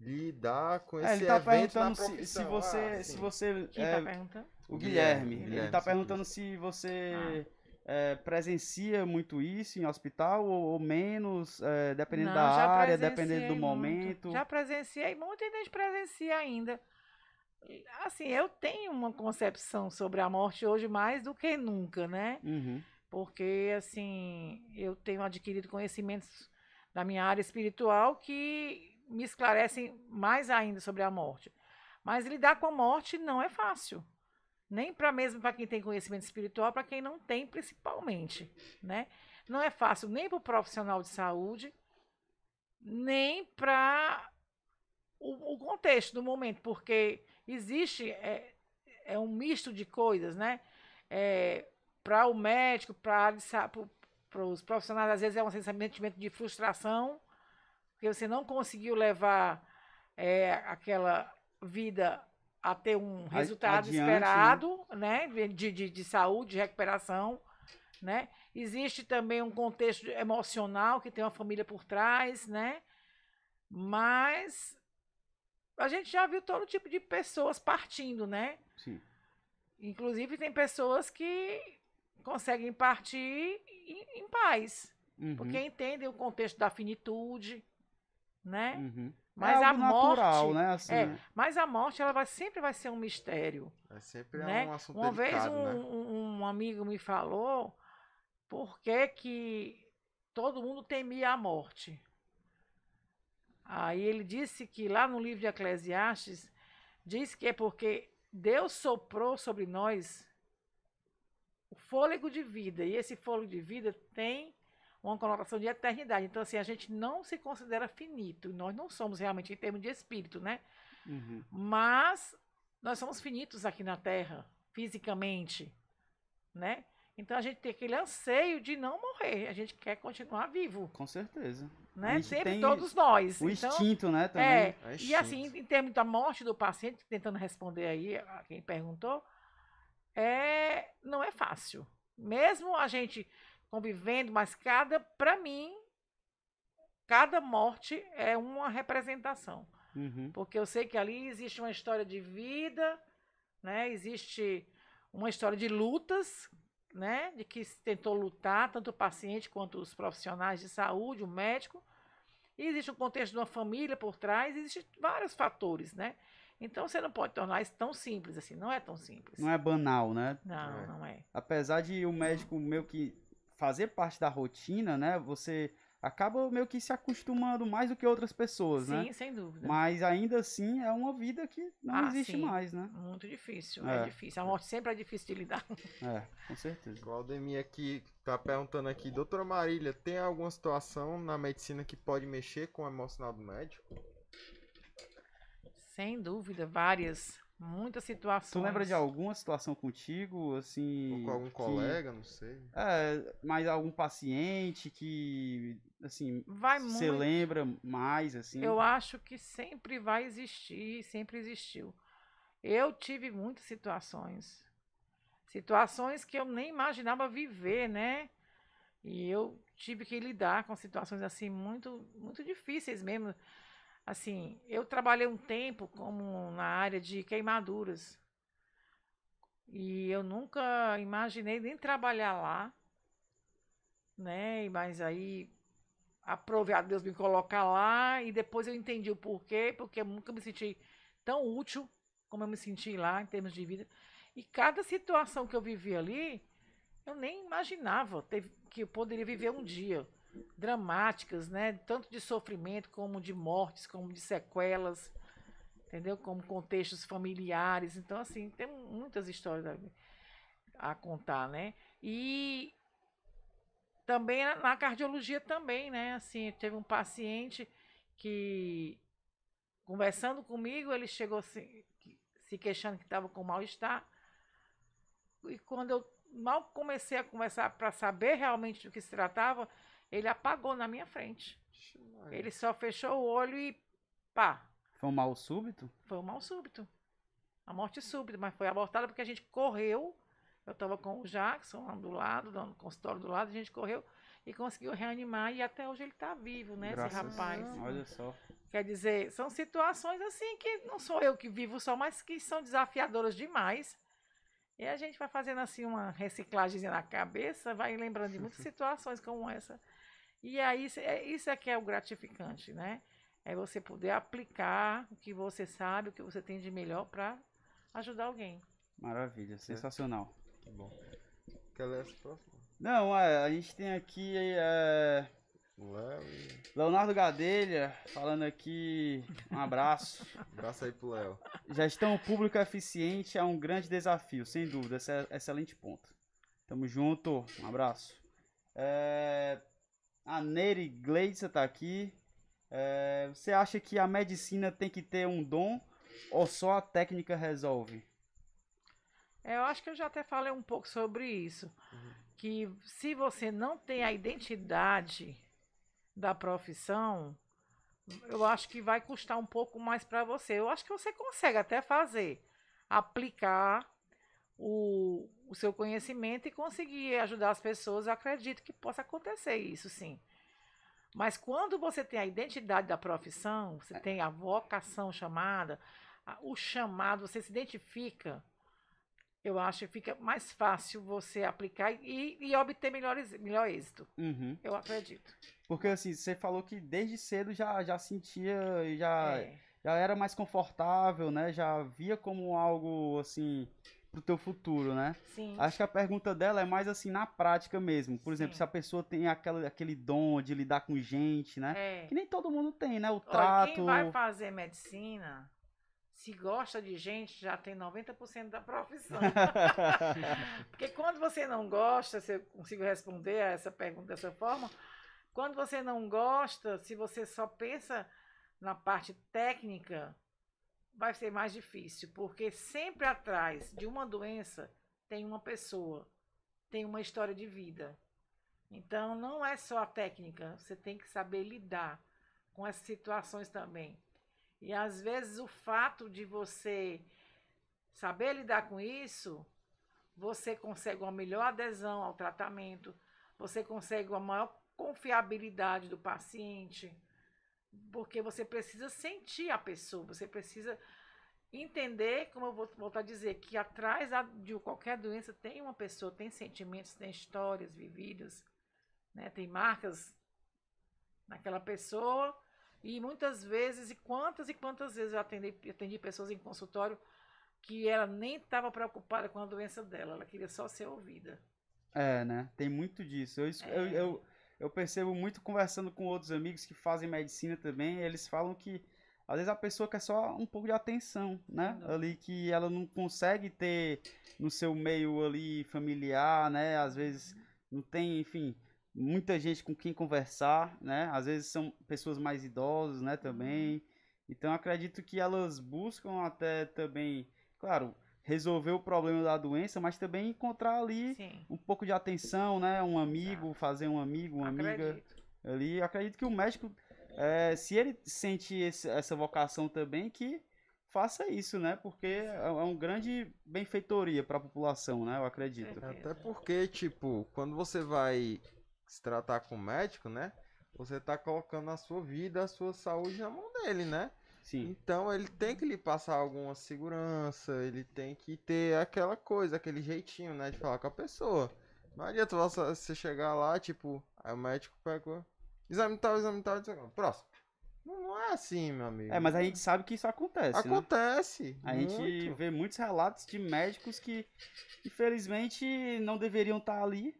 B: lidar com é, esse é, ele tá perguntando
A: se, se, você, ah, se você
C: Quem é, tá perguntando?
A: O Guilherme. Guilherme ele está perguntando se você ah. é, presencia muito isso em hospital ou, ou menos, é, dependendo Não, da área, dependendo do muito. momento.
C: Já presenciei, muita gente presencia ainda. Assim, eu tenho uma concepção sobre a morte hoje mais do que nunca, né?
A: Uhum.
C: Porque, assim, eu tenho adquirido conhecimentos da minha área espiritual que me esclarecem mais ainda sobre a morte. Mas lidar com a morte não é fácil nem para mesmo para quem tem conhecimento espiritual, para quem não tem, principalmente, né? Não é fácil nem para o profissional de saúde, nem para o, o, contexto do momento, porque existe é, é um misto de coisas, né? É, para o médico, para os profissionais, às vezes é um sentimento de frustração, porque você não conseguiu levar é, aquela vida a ter um resultado Adiante, né? esperado, né? né? De, de, de saúde, de recuperação, né? Existe também um contexto emocional que tem uma família por trás, né? Mas a gente já viu todo tipo de pessoas partindo, né?
A: Sim.
C: Inclusive tem pessoas que conseguem partir em, em paz, uhum. porque entendem o contexto da finitude, né?
A: Uhum. Mas é a morte, natural, né? Assim,
C: é,
A: né?
C: mas a morte ela vai, sempre vai ser um mistério.
B: É sempre
C: né?
B: um assunto
C: Uma
B: delicado,
C: vez um,
B: né?
C: um, um, amigo me falou por que, que todo mundo temia a morte. Aí ele disse que lá no livro de Eclesiastes diz que é porque Deus soprou sobre nós o fôlego de vida e esse fôlego de vida tem uma conotação de eternidade. Então, assim, a gente não se considera finito. Nós não somos realmente em termos de espírito, né?
A: Uhum.
C: Mas nós somos finitos aqui na Terra, fisicamente, né? Então a gente tem aquele anseio de não morrer. A gente quer continuar vivo.
A: Com certeza.
C: Né? Sempre todos nós.
A: O
C: então,
A: instinto, né? Também.
C: É, é e assim, em termos da morte do paciente, tentando responder aí a quem perguntou, é, não é fácil. Mesmo a gente convivendo, mas cada, para mim, cada morte é uma representação.
A: Uhum.
C: Porque eu sei que ali existe uma história de vida, né? Existe uma história de lutas né, de que se tentou lutar, tanto o paciente quanto os profissionais de saúde, o médico. E existe um contexto de uma família por trás, existem vários fatores, né? Então você não pode tornar isso tão simples assim, não é tão simples.
A: Não é banal, né?
C: Não,
B: É.
C: não é.
A: Apesar de o médico meio que fazer parte da rotina, né? Você acaba meio que se acostumando mais do que outras pessoas,
C: Sim,
A: né?
C: sem dúvida.
A: Mas ainda assim é uma vida que não
C: Ah,
A: existe
C: sim.
A: mais, né?
C: Muito difícil,
A: É.
C: é. difícil. A morte sempre é difícil de lidar.
A: É, com certeza.
B: Claudemir aqui tá perguntando aqui, doutora Marília, tem alguma situação na medicina que pode mexer com o emocional do médico?
C: Sem dúvida, várias, muitas situações.
A: Tu lembra de alguma situação contigo, assim...
B: Ou com algum
A: que-
B: colega, não sei.
A: É, mas algum paciente que, assim,
C: Vai
A: você
C: muito.
A: lembra mais, assim?
C: Eu acho que sempre vai existir, sempre existiu. Eu tive muitas situações. Situações que eu nem imaginava viver, né? E eu tive que lidar com situações assim muito muito difíceis mesmo. Assim, eu trabalhei um tempo como na área de queimaduras. E eu nunca imaginei nem trabalhar lá, né? Mas aí aprove a Deus me colocar lá e depois eu entendi o porquê, porque eu nunca me senti tão útil como eu me senti lá em termos de vida. E cada situação que eu vivi ali, eu nem imaginava que eu poderia viver um dia. Dramáticas, né? Tanto de sofrimento, como de mortes, como de sequelas, entendeu? Como contextos familiares. Então, assim, tem muitas histórias a, a contar, né? E também na, na cardiologia também, né? Assim, teve um paciente que conversando comigo, ele chegou assim, se queixando que estava com mal-estar. E quando eu mal comecei a conversar para saber realmente do que se tratava, ele apagou na minha frente. Ele só fechou o olho e pá,
A: Foi um mal súbito?
C: foi um mal súbito. A morte súbita, mas foi abortada porque a gente correu. Eu estava com o Jackson lá do lado, no consultório do lado, a gente correu e conseguiu reanimar e até hoje ele está vivo, né,
A: Graças
C: esse rapaz.
B: a.
A: Olha só.
C: Quer dizer, são situações assim que não sou eu que vivo só, mas que são desafiadoras demais. E a gente vai fazendo assim uma reciclagem na cabeça, vai lembrando de muitas situações como essa. E aí isso é- isso é que é o gratificante, né? É você poder aplicar o que você sabe, o que você tem de melhor para ajudar alguém.
A: Maravilha, sensacional.
B: Que bom. Quer ler essa próxima?
A: Não, é, a gente tem aqui é,
B: O Léo e...
A: Leonardo Gadelha falando aqui. Um abraço.
B: Abraço aí pro Léo.
A: Gestão pública eficiente é um grande desafio, sem dúvida. Esse é excelente ponto. Tamo junto. Um abraço. É, a Nery Gleidson tá aqui. É, você acha que a medicina tem que ter um dom ou só a técnica resolve?
C: É, Eu acho que eu já até falei um pouco sobre isso. Que se você não tem a identidade da profissão, eu acho que vai custar um pouco mais para você. Eu acho que você consegue até fazer, aplicar o, o seu conhecimento e conseguir ajudar as pessoas. Eu acredito que possa acontecer isso, sim. Mas quando você tem a identidade da profissão, você tem a vocação chamada, o chamado, você se identifica, eu acho que fica mais fácil você aplicar e, e obter melhores, melhor êxito.
A: Uhum.
C: Eu acredito.
A: Porque assim, você falou que desde cedo já, já sentia, já,
C: É.
A: já era mais confortável, né? Já via como algo assim pro teu futuro, né?
C: Sim.
A: Acho que a pergunta dela é mais assim na prática mesmo. Por exemplo,
C: Sim.
A: se a pessoa tem aquela, aquele dom de lidar com gente, né?
C: É.
A: Que nem todo mundo tem, né? O
C: Olha,
A: trato.
C: quem vai fazer medicina, se gosta de gente, já tem 90% da profissão. Porque quando você não gosta, se eu consigo responder a essa pergunta dessa forma, quando você não gosta, se você só pensa na parte técnica, vai ser mais difícil, porque sempre atrás de uma doença tem uma pessoa, tem uma história de vida. Então não é só a técnica, você tem que saber lidar com essas situações também. E às vezes o fato de você saber lidar com isso, você consegue uma melhor adesão ao tratamento, você consegue uma maior confiabilidade do paciente, porque você precisa sentir a pessoa, você precisa entender, como eu vou voltar a dizer, que atrás de qualquer doença tem uma pessoa, tem sentimentos, tem histórias vividas, né? tem marcas naquela pessoa. E muitas vezes, e quantas e quantas vezes eu atendi, atendi pessoas em consultório que ela nem estava preocupada com a doença dela, ela queria só ser ouvida.
A: É, né? Tem muito disso. Eu, é. eu, eu, eu, percebo muito conversando com outros amigos que fazem medicina também, eles falam que às vezes a pessoa quer só um pouco de atenção, né? Não. Ali que ela não consegue ter no seu meio ali familiar, né? Às vezes não tem, enfim, muita gente com quem conversar, né? Às vezes são pessoas mais idosas, né, também. Uhum. Então acredito que elas buscam até também, claro, resolver o problema da doença, mas também encontrar ali Sim. um pouco de atenção, né? Um amigo, Exato. fazer um amigo, uma acredito. amiga ali. Acredito que o médico, é, se ele sente esse, essa vocação também, que faça isso, né? Porque é, é um grande benfeitoria para a população, né? Eu acredito.
B: Até porque, tipo, quando você vai se tratar com o médico, né? Você tá colocando a sua vida, a sua saúde na mão dele, né?
A: Sim.
B: Então ele tem que lhe passar alguma segurança, ele tem que ter aquela coisa, aquele jeitinho, né? De falar com a pessoa. Não adianta você chegar lá, tipo, aí o médico pega. Exame tal, exame tal, exame Próximo. Não, é assim, meu amigo.
A: É, mas a gente sabe que isso acontece.
B: Né? Acontece.
A: Né? A muito. gente vê muitos relatos de médicos que, infelizmente, não deveriam estar ali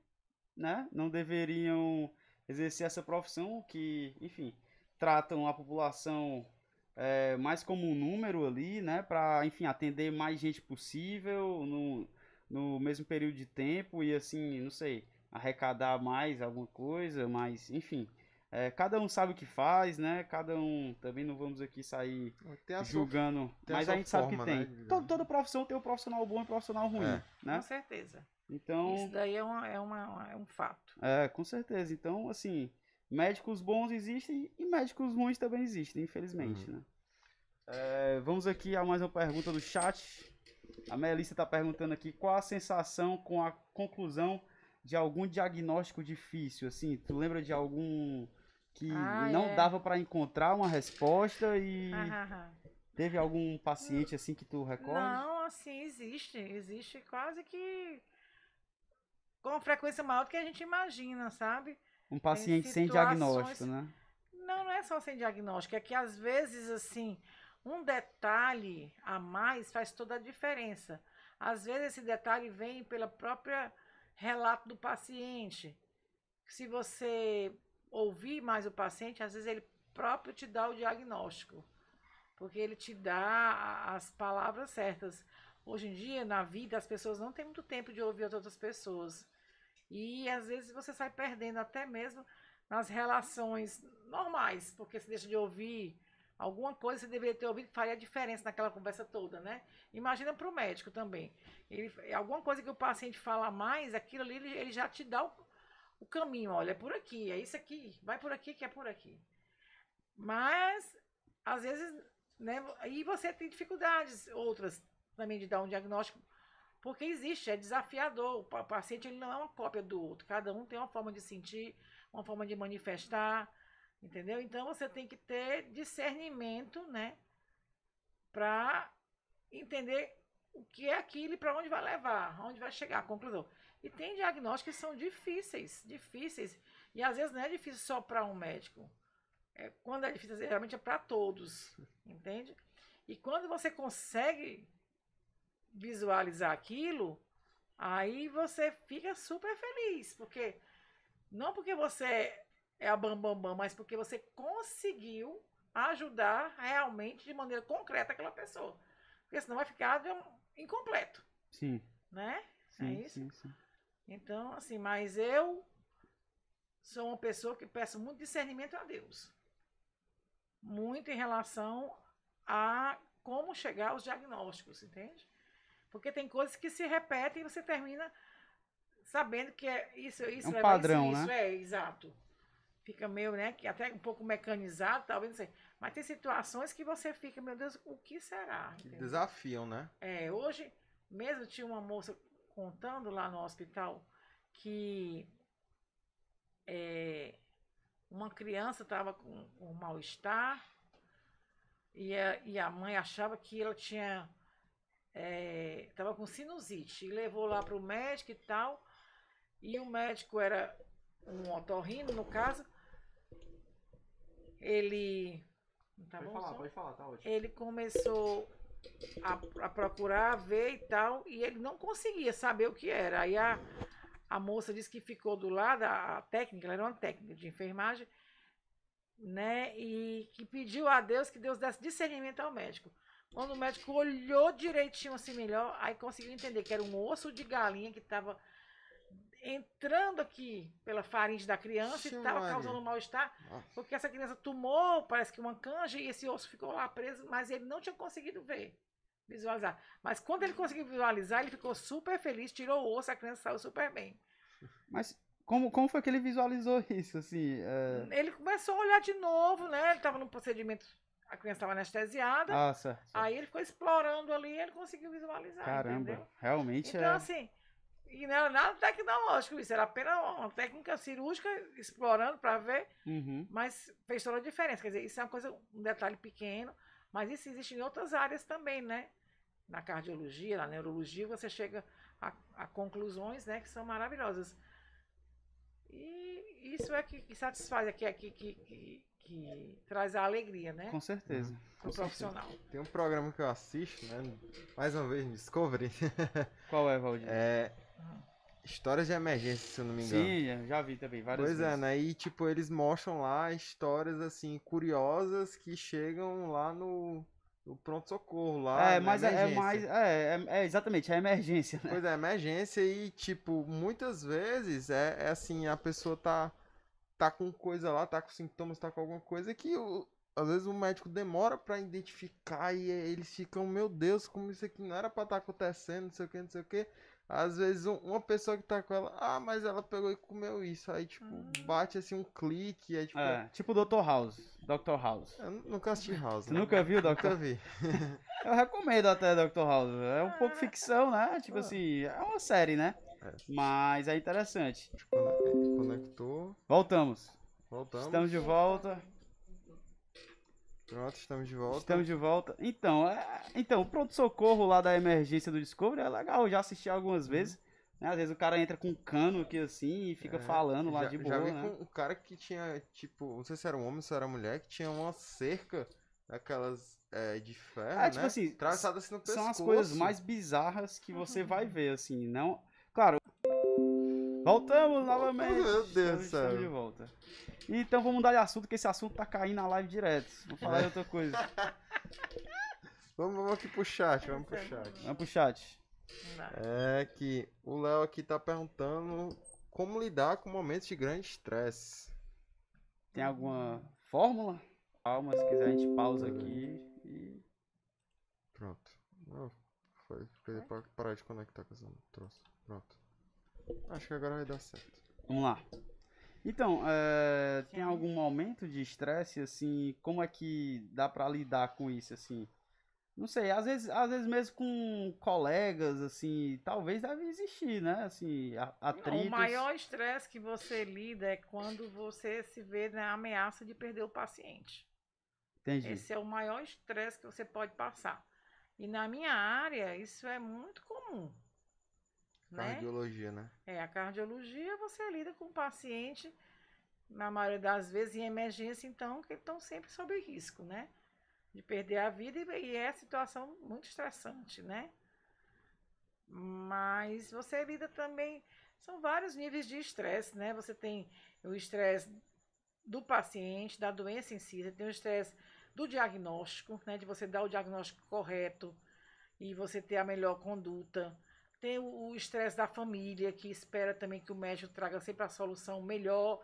A: né, não deveriam exercer essa profissão que, enfim, tratam a população é, mais como um número ali, né, para, enfim, atender mais gente possível no, no mesmo período de tempo e, assim, não sei, arrecadar mais alguma coisa, mas, enfim, é, cada um sabe o que faz, né? Cada um também não vamos aqui sair julgando, sua, mas a, a gente forma, sabe que tem. Né? Todo, toda profissão tem um profissional bom e um profissional ruim, é. né?
C: Com certeza.
A: Então,
C: Isso daí é, uma, é, uma, é um fato.
A: É, com certeza. Então, assim, médicos bons existem e médicos ruins também existem, infelizmente, uhum. né? É, vamos aqui a mais uma pergunta do chat. A Melissa está perguntando aqui qual a sensação com a conclusão de algum diagnóstico difícil, assim, tu lembra de algum que ah, não é. dava para encontrar uma resposta e teve algum paciente assim que tu recorde?
C: Não, assim existe, existe quase que com frequência maior do que a gente imagina, sabe?
A: Um paciente sem diagnóstico, né?
C: Não, não é só sem diagnóstico, é que às vezes, assim, um detalhe a mais faz toda a diferença. Às vezes esse detalhe vem pela própria relato do paciente. Se você ouvir mais o paciente, às vezes ele próprio te dá o diagnóstico, porque ele te dá as palavras certas. Hoje em dia, na vida, as pessoas não têm muito tempo de ouvir as outras pessoas. E às vezes você sai perdendo até mesmo nas relações normais, porque você deixa de ouvir alguma coisa que você deveria ter ouvido que faria diferença naquela conversa toda, né? Imagina para o médico também. Ele, alguma coisa que o paciente fala mais, aquilo ali ele, ele já te dá o, o caminho. Olha, é por aqui, é isso aqui, vai por aqui que é por aqui. Mas, às vezes, né? E você tem dificuldades outras também de dar um diagnóstico porque existe, é desafiador. O paciente ele não é uma cópia do outro. Cada um tem uma forma de sentir, uma forma de manifestar, entendeu? Então você tem que ter discernimento, né? Para entender o que é aquilo e para onde vai levar, onde vai chegar a conclusão. E tem diagnósticos que são difíceis, difíceis. E às vezes não é difícil só para um médico. É, quando é difícil, geralmente é para todos, entende? E quando você consegue visualizar aquilo, aí você fica super feliz, porque não porque você é a bambambam, bam, bam, mas porque você conseguiu ajudar realmente de maneira concreta aquela pessoa. Porque senão vai ficar incompleto.
A: Sim.
C: Né?
A: Sim,
C: é isso?
A: Sim, sim.
C: Então, assim, mas eu sou uma pessoa que peço muito discernimento a Deus. Muito em relação a como chegar aos diagnósticos, entende? Porque tem coisas que se repetem e você termina sabendo que é isso, isso,
A: é um padrão,
C: isso,
A: né?
C: Isso, é, exato. Fica meio, né, que até um pouco mecanizado, talvez, não sei. Mas tem situações que você fica, meu Deus, o que será?
B: Que desafiam, né?
C: É, hoje mesmo tinha uma moça contando lá no hospital que é, uma criança estava com um mal-estar E a, e a mãe achava que ela tinha. Estava com sinusite. E levou lá para o médico e tal. E o médico era um otorrino, no caso. Ele. Tá
A: pode
C: bom,
A: falar,
C: som?
A: pode falar, tá ótimo.
C: ele começou a, a procurar, a ver e tal, e ele não conseguia saber o que era. Aí a, a moça disse que ficou do lado, a, a técnica, ela era uma técnica de enfermagem, né? E que pediu a Deus que Deus desse discernimento ao médico. Quando o médico olhou direitinho assim melhor, aí conseguiu entender que era um osso de galinha que estava entrando aqui pela faringe da criança
B: Ixi,
C: e estava causando mal-estar. Porque essa criança tomou, parece que uma canja, e esse osso ficou lá preso, mas ele não tinha conseguido ver, visualizar. Mas quando ele conseguiu visualizar, ele ficou super feliz, tirou o osso, a criança saiu super bem.
A: Mas como, como foi que ele visualizou isso, assim? é,
C: Ele começou a olhar de novo, né? Ele estava num procedimento, a criança estava anestesiada.
A: Ah, certo. certo.
C: Aí ele ficou explorando ali e ele conseguiu visualizar.
A: Caramba,
C: entendeu?
A: realmente
C: Então,
A: é.
C: assim, e não era nada tecnológico isso, era apenas uma técnica cirúrgica explorando para ver
A: Uhum.
C: mas fez toda a diferença. Quer dizer, isso é uma coisa, um detalhe pequeno, mas isso existe em outras áreas também, né? Na cardiologia, na neurologia, você chega a, a conclusões, né, que são maravilhosas. E isso é que, que satisfaz, é que, é que, que, que, traz a alegria, né?
A: Com certeza.
C: Pro profissional.
B: Tem um programa que eu assisto, né? Mais uma vez, no Discovery.
A: Qual é, Valdir?
B: É. Histórias de emergência, se eu não me engano.
A: Sim, já- já vi também, várias
B: Pois é,
A: vezes.
B: né? E tipo, eles mostram lá histórias assim, curiosas que chegam lá no, no pronto-socorro, lá.
A: É, mas é, é mais. É, é, é exatamente, é emergência, né?
B: Pois é, emergência e, tipo, muitas vezes é, é assim, a pessoa tá, tá com coisa lá, tá com sintomas, tá com alguma coisa que o- às vezes o médico demora pra identificar e eles ficam, meu Deus, como isso aqui não era pra estar acontecendo, não sei o que, não sei o que. Às vezes um- uma pessoa que tá com ela, ah, mas ela pegou e comeu isso. Aí, tipo, bate assim um clique, aí, tipo,
A: É, tipo o Dr. House. Dr. House.
B: eu nu- nunca assisti House.
A: Você
B: né?
A: nunca viu,
B: Nunca
A: Dr.
B: vi.
A: Eu recomendo até Dr. House. É um pouco
C: Ah.
A: ficção, né? Tipo
B: Ah.
A: assim, é uma série, né?
B: É.
A: Mas é interessante.
B: Conectou, conectou,
A: Voltamos.
B: voltamos.
A: Estamos de volta.
B: Pronto, estamos de volta.
A: Estamos de volta. Então, é... então o pronto-socorro lá da emergência do Discovery é legal. Eu já assisti algumas vezes. Né? Às vezes o cara entra com um cano aqui assim e fica
B: É,
A: falando lá
B: já,
A: de
B: já
A: boa,
B: vi
A: né?
B: com um cara que tinha, tipo, não sei se era um homem ou se era mulher, que tinha uma cerca daquelas é, de ferro,
A: É,
B: né?
A: tipo assim,
B: Atravessada assim no pescoço.
A: São as coisas mais bizarras que você vai ver, assim, não... Voltamos novamente.
B: Meu Deus do céu.
A: de volta. Então vamos mudar de assunto, que esse assunto tá caindo na live direto. Vou falar de outra coisa.
B: Vamos, vamos aqui pro chat, vamos pro chat.
A: Vamos pro chat.
B: É que o Léo aqui tá perguntando como lidar com momentos de grande estresse.
A: Tem alguma fórmula? Calma, se quiser a gente pausa aqui e...
B: Pronto. Não, foi, parar de conectar com essa troço. Pronto. Acho que agora vai dar certo.
A: Vamos lá. Então, é, tem algum momento de estresse, assim, como é que dá pra lidar com isso, assim? Não sei, às vezes, às vezes mesmo com colegas, assim, talvez deve existir, né? Assim, a- atritos.
C: O maior estresse que você lida é quando você se vê na ameaça de perder o paciente.
A: Entendi.
C: Esse é o maior estresse que você pode passar. E na minha área, isso é muito comum. Né?
B: Cardiologia, né?
C: É, a cardiologia você lida com o paciente, na maioria das vezes, em emergência, então, que estão sempre sob risco, né? De perder a vida e, e é situação muito estressante, né? Mas você lida também. São vários níveis de estresse, né? Você tem o estresse do paciente, da doença em si, você tem o estresse do diagnóstico, né? De você dar o diagnóstico correto e você ter a melhor conduta. Tem o estresse da família, que espera também que o médico traga sempre a solução melhor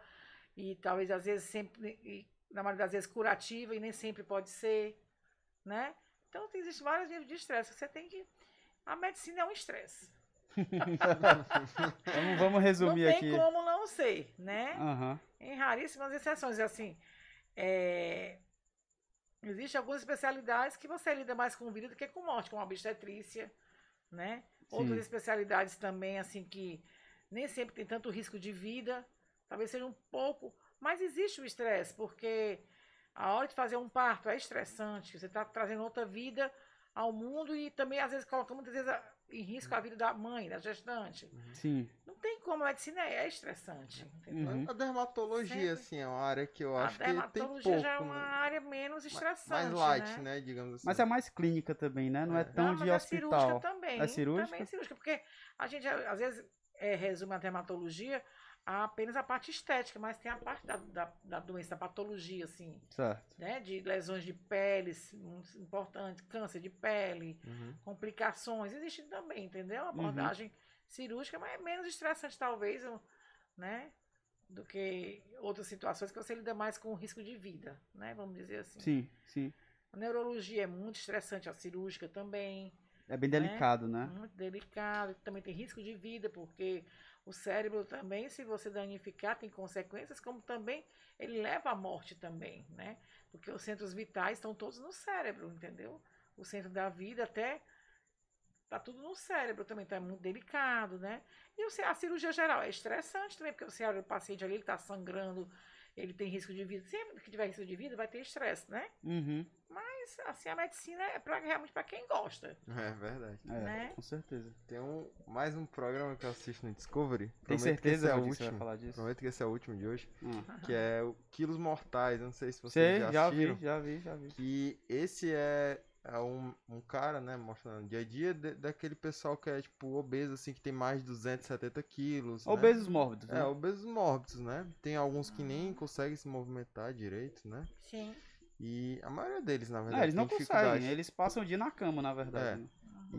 C: e talvez às vezes sempre, e, na maioria das vezes curativa e nem sempre pode ser, né? Então existem vários níveis de estresse. Você tem que a medicina é um estresse.
A: Vamos, vamos
C: Não
A: resumir
C: tem
A: aqui.
C: como não ser, né?
A: Aham.
C: Em raríssimas exceções, assim, é... existem algumas especialidades que você lida mais com vida do que com morte, como a obstetrícia, né? Outras
A: Sim.
C: especialidades também, assim, que nem sempre tem tanto risco de vida, talvez seja um pouco, mas existe o estresse, porque A hora de fazer um parto é estressante. Você está trazendo outra vida ao mundo e também, às vezes, coloca muitas vezes a- em risco a vida da mãe, da gestante.
A: Sim.
C: Não tem como, a medicina é é estressante.
A: Uhum.
B: A dermatologia,
C: Sempre.
B: assim, é uma área que eu
C: A
B: acho que tem
C: dermatologia
B: pouco.
C: já é uma
B: né?
C: área menos estressante.
B: Mais light,
C: né?
B: né? Digamos assim.
A: Mas é mais clínica também, né? Não é,
B: É.
A: tão
C: Não,
A: de
C: mas é
A: hospital.
C: cirúrgica também.
A: É cirúrgica?
C: Também é cirúrgica, porque a gente às vezes é, resume a dermatologia a apenas a parte estética, mas tem a parte da, da, da doença, da patologia, assim,
A: Certo.
C: né? De lesões de pele, importante, câncer de pele,
B: Uhum.
C: complicações, existe também, entendeu? A abordagem cirúrgica, mas é menos estressante, talvez, né? Do que outras situações que você lida mais com o risco de vida, né? Vamos dizer assim.
A: Sim, sim.
C: A neurologia é muito estressante, a cirúrgica também
A: É bem
C: Né?
A: delicado, né?
C: muito delicado, também tem risco de vida, porque o cérebro também, se você danificar, tem consequências, como também ele leva à morte também, né? Porque os centros vitais estão todos no cérebro, entendeu? O centro da vida até tá tudo no cérebro também, tá muito delicado, né? E a cirurgia geral é estressante também, porque você olha o paciente ali, ele tá sangrando, ele tem risco de vida. Sempre que tiver risco de vida, vai ter estresse, né?
A: Uhum.
C: Mas, assim, a medicina é pra, realmente para quem gosta.
B: É verdade.
A: É,
C: Né?
A: com certeza.
B: Tem um, mais um programa que eu assisto no Discovery.
A: Tem certeza
B: que esse é o
A: você vai
B: último.
A: falar disso?
B: Prometo que esse é o último de hoje.
A: Hum.
B: Que é o Quilos Mortais. Eu não sei se vocês
A: Sei,
B: já
A: já
B: assistiram.
A: vi, já vi, já vi.
B: Que esse é, é um, um cara, né, mostrando o dia a dia de- daquele pessoal que é, tipo, obeso, assim, que tem mais de 270 quilos. né?
A: Obesos mórbidos, né?
B: É, obesos mórbidos, né? Tem alguns que nem conseguem se movimentar direito, né?
C: Sim.
B: E a maioria deles, na
A: Não,
B: verdade,
A: eles não conseguem, eles passam o dia na cama, na verdade.
B: É.
A: né?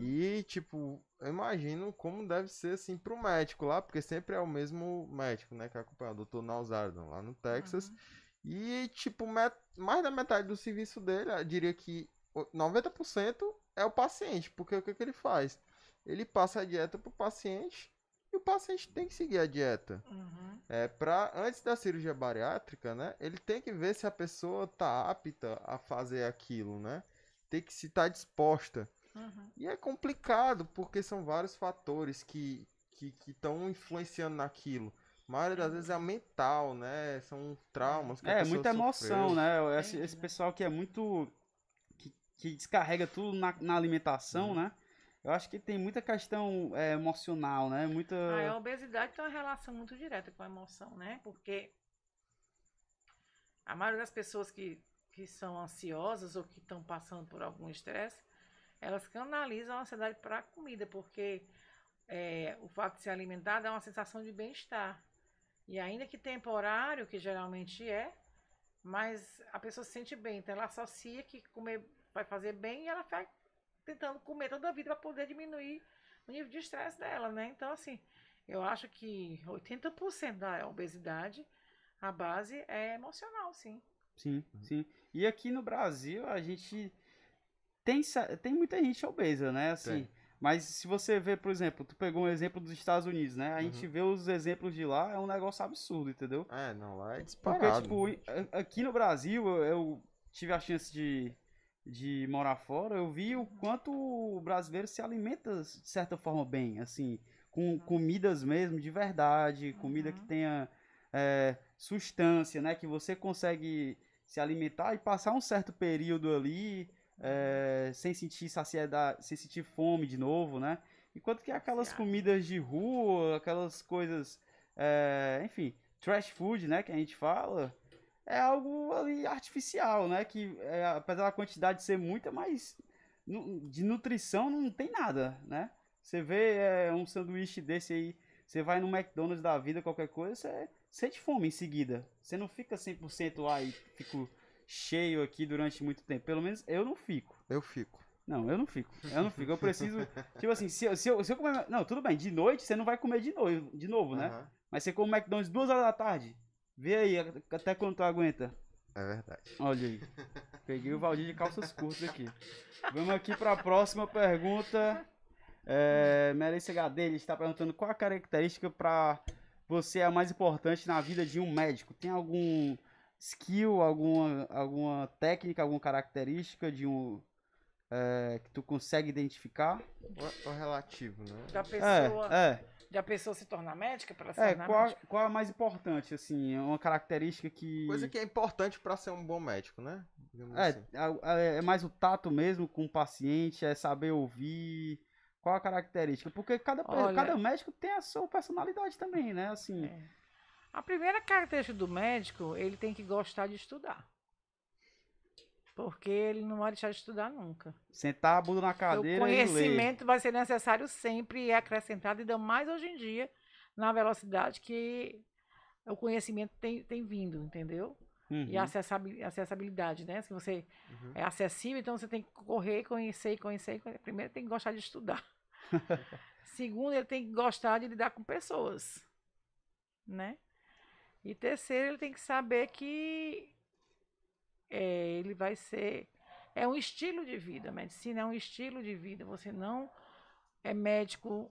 B: E, tipo, eu imagino como deve ser, assim, pro médico lá, porque sempre é o mesmo médico, né, que acompanha o Dr. Nausardon, lá no Texas.
C: Uhum.
B: E, tipo, met- mais da metade do serviço dele, eu diria que o- 90% é o paciente, porque o que, que ele faz? Ele passa a dieta pro paciente e o paciente tem que seguir a dieta.
C: Uhum.
B: É, pra, antes da cirurgia bariátrica, né, ele tem que ver se a pessoa tá apta a fazer aquilo, né? Tem que se estar disposta.
C: Uhum.
B: E é complicado, porque são vários fatores que que estão influenciando naquilo. A maioria das vezes é mental, né? São traumas que
A: É, muita emoção,
B: sofreu.
A: né? Esse, esse pessoal que é muito. que, que descarrega tudo na, na alimentação,
B: Uhum.
A: né? Eu acho que tem muita questão é, emocional, né? Muita.
C: Ah, a obesidade tem uma relação muito direta com a emoção, né? Porque a maioria das pessoas que, que são ansiosas ou que estão passando por algum estresse, elas canalizam a ansiedade para a comida, porque é, o fato de se alimentar dá uma sensação de bem-estar. E ainda que temporário, que geralmente é, mas a pessoa se sente bem, então ela associa que comer vai fazer bem e ela vai tentando comer toda a vida para poder diminuir o nível de estresse dela, né? Então, assim, eu acho que 80% da obesidade, a base é emocional, sim.
A: Sim, sim. E aqui no Brasil a gente tem, tem muita gente obesa, né? Assim,
B: Tem.
A: mas se você vê, por exemplo, tu pegou um exemplo dos Estados Unidos, né? A gente
B: Uhum.
A: vê os exemplos de lá, é um negócio absurdo, entendeu?
B: É, não, lá é
A: Porque,
B: disparado.
A: tipo, em- a- aqui no Brasil, eu, eu tive a chance de, de morar fora, eu vi o quanto o brasileiro se alimenta, de certa forma, bem, assim, com comidas mesmo, de verdade, comida que
C: Uhum.
A: tenha é, substância, né? Que você consegue se alimentar e passar um certo período ali é, sem sentir saciedade, sem sentir fome de novo, né? Enquanto que aquelas comidas de rua, aquelas coisas, é, enfim, trash food, né, que a gente fala, é algo ali artificial, né? Que é, apesar da quantidade ser muita, mas de nutrição não tem nada, né? Você vê é, um sanduíche desse aí, você vai no McDonald's da vida, qualquer coisa, você sente fome em seguida. Você não fica 100% lá e fico cheio aqui durante muito tempo. Pelo menos eu não fico.
B: Eu fico.
A: Não, eu não fico. Eu não fico. Eu preciso. tipo assim, se eu, se, eu, se eu comer. Não, tudo bem, de noite você não vai comer de novo, de novo né? Mas você come McDonald's duas horas da tarde. Vê aí até quando tu aguenta.
B: É verdade.
A: Olha aí. Peguei o Valdir de calças curtas aqui. Vamos aqui para a próxima pergunta. É, Melissa Gadelha está perguntando qual a característica para você é a mais importante na vida de um médico. Tem algum skill, alguma, alguma técnica, alguma característica de um é, que tu consegue identificar?
B: O, o relativo, né?
C: Da pessoa.
A: É, é.
C: De a pessoa se tornar médica para se
A: É, qual,
C: médica?
A: qual é a mais importante, assim? É uma característica que.
B: Coisa que é importante pra ser um bom médico, né? Digamos
A: É,
B: assim.
A: a- é mais o tato mesmo com o paciente, é saber ouvir. Qual a característica? Porque cada,
C: Olha-
A: cada médico tem a sua personalidade também, né? Assim,
C: É. A primeira característica do médico, ele tem que gostar de estudar. Porque ele não vai deixar de estudar nunca.
A: sentar a bunda na
C: o
A: cadeira e ler.
C: conhecimento vai ser necessário sempre e é acrescentado, ainda mais hoje em dia, na velocidade que o conhecimento tem, tem vindo, entendeu? E
A: Uhum.
C: a acessabi- acessibilidade, né? Se você
B: Uhum.
C: é acessível, então você tem que correr, conhecer, e conhecer. e conhecer. Primeiro, tem que gostar de estudar. Segundo, ele tem que gostar de lidar com pessoas, né? E terceiro, ele tem que saber que é, ele vai ser. É um estilo de vida. Medicina é um estilo de vida. Você não é médico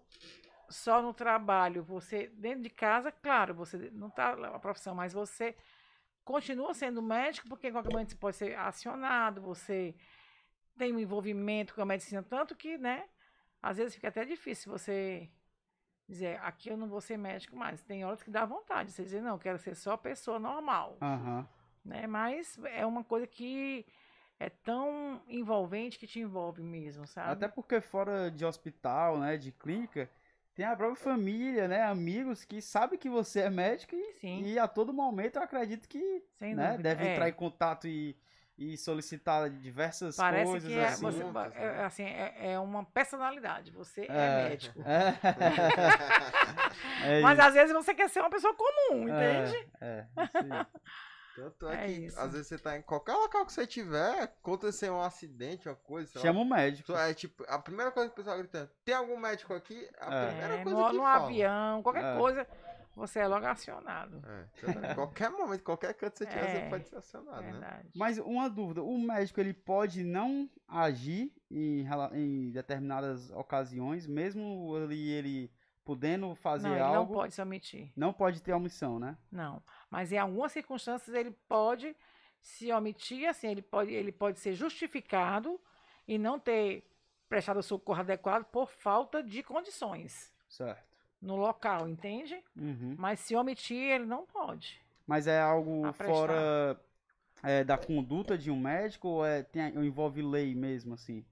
C: só no trabalho. Você, dentro de casa, claro, você não está a profissão, mas você continua sendo médico, porque em qualquer momento você pode ser acionado, você tem um envolvimento com a medicina, tanto que, né, às vezes fica até difícil você dizer, aqui eu não vou ser médico mais. Tem horas que dá vontade, você dizer, não, quero ser só pessoa normal,
A: Aham.
C: Né? Mas é uma coisa que é tão envolvente que te envolve mesmo, sabe?
A: Até porque fora de hospital, né, de clínica, tem a própria família, né, amigos que sabem que você é médico e,
C: Sim.
A: e a todo momento eu acredito que
C: Sem
A: né,
C: dúvida.
A: deve
C: É.
A: entrar em contato e, e solicitar diversas
C: Parece
A: coisas
C: que é,
A: assim.
C: você, é,
B: né?
C: assim, é, é uma personalidade. Você é,
A: É.
C: médico.
A: É
C: Mas
A: isso.
C: às vezes você quer ser uma pessoa comum, entende?
A: É, é.
B: Tanto é,
C: É
B: que
C: isso.
B: às vezes você tá em qualquer local que você tiver, acontecer um acidente, uma coisa, sei
A: Chama
B: lá.
A: o médico.
B: É tipo, a primeira coisa que o pessoal gritando, tem algum médico aqui? A
A: É.
B: primeira
C: É,
B: coisa
C: no,
B: que
C: no
B: fala.
C: avião, qualquer
A: É.
C: coisa, você é logo acionado.
B: É, então, em qualquer momento, qualquer canto que você tiver,
C: É.
B: você pode ser acionado, né?
C: Verdade.
A: Mas uma dúvida, o médico ele pode não agir em, em determinadas ocasiões, mesmo ele, ele podendo fazer
C: não, ele
A: algo,
C: não pode se omitir.
A: não pode ter omissão, né?
C: Não. Mas em algumas circunstâncias ele pode se omitir, assim, ele pode, ele pode ser justificado e não ter prestado o socorro adequado por falta de condições
A: Certo.
C: no local, entende?
A: Uhum.
C: Mas se omitir, ele não pode.
A: Mas é algo fora é, da conduta de um médico ou é, tem, envolve lei mesmo, assim?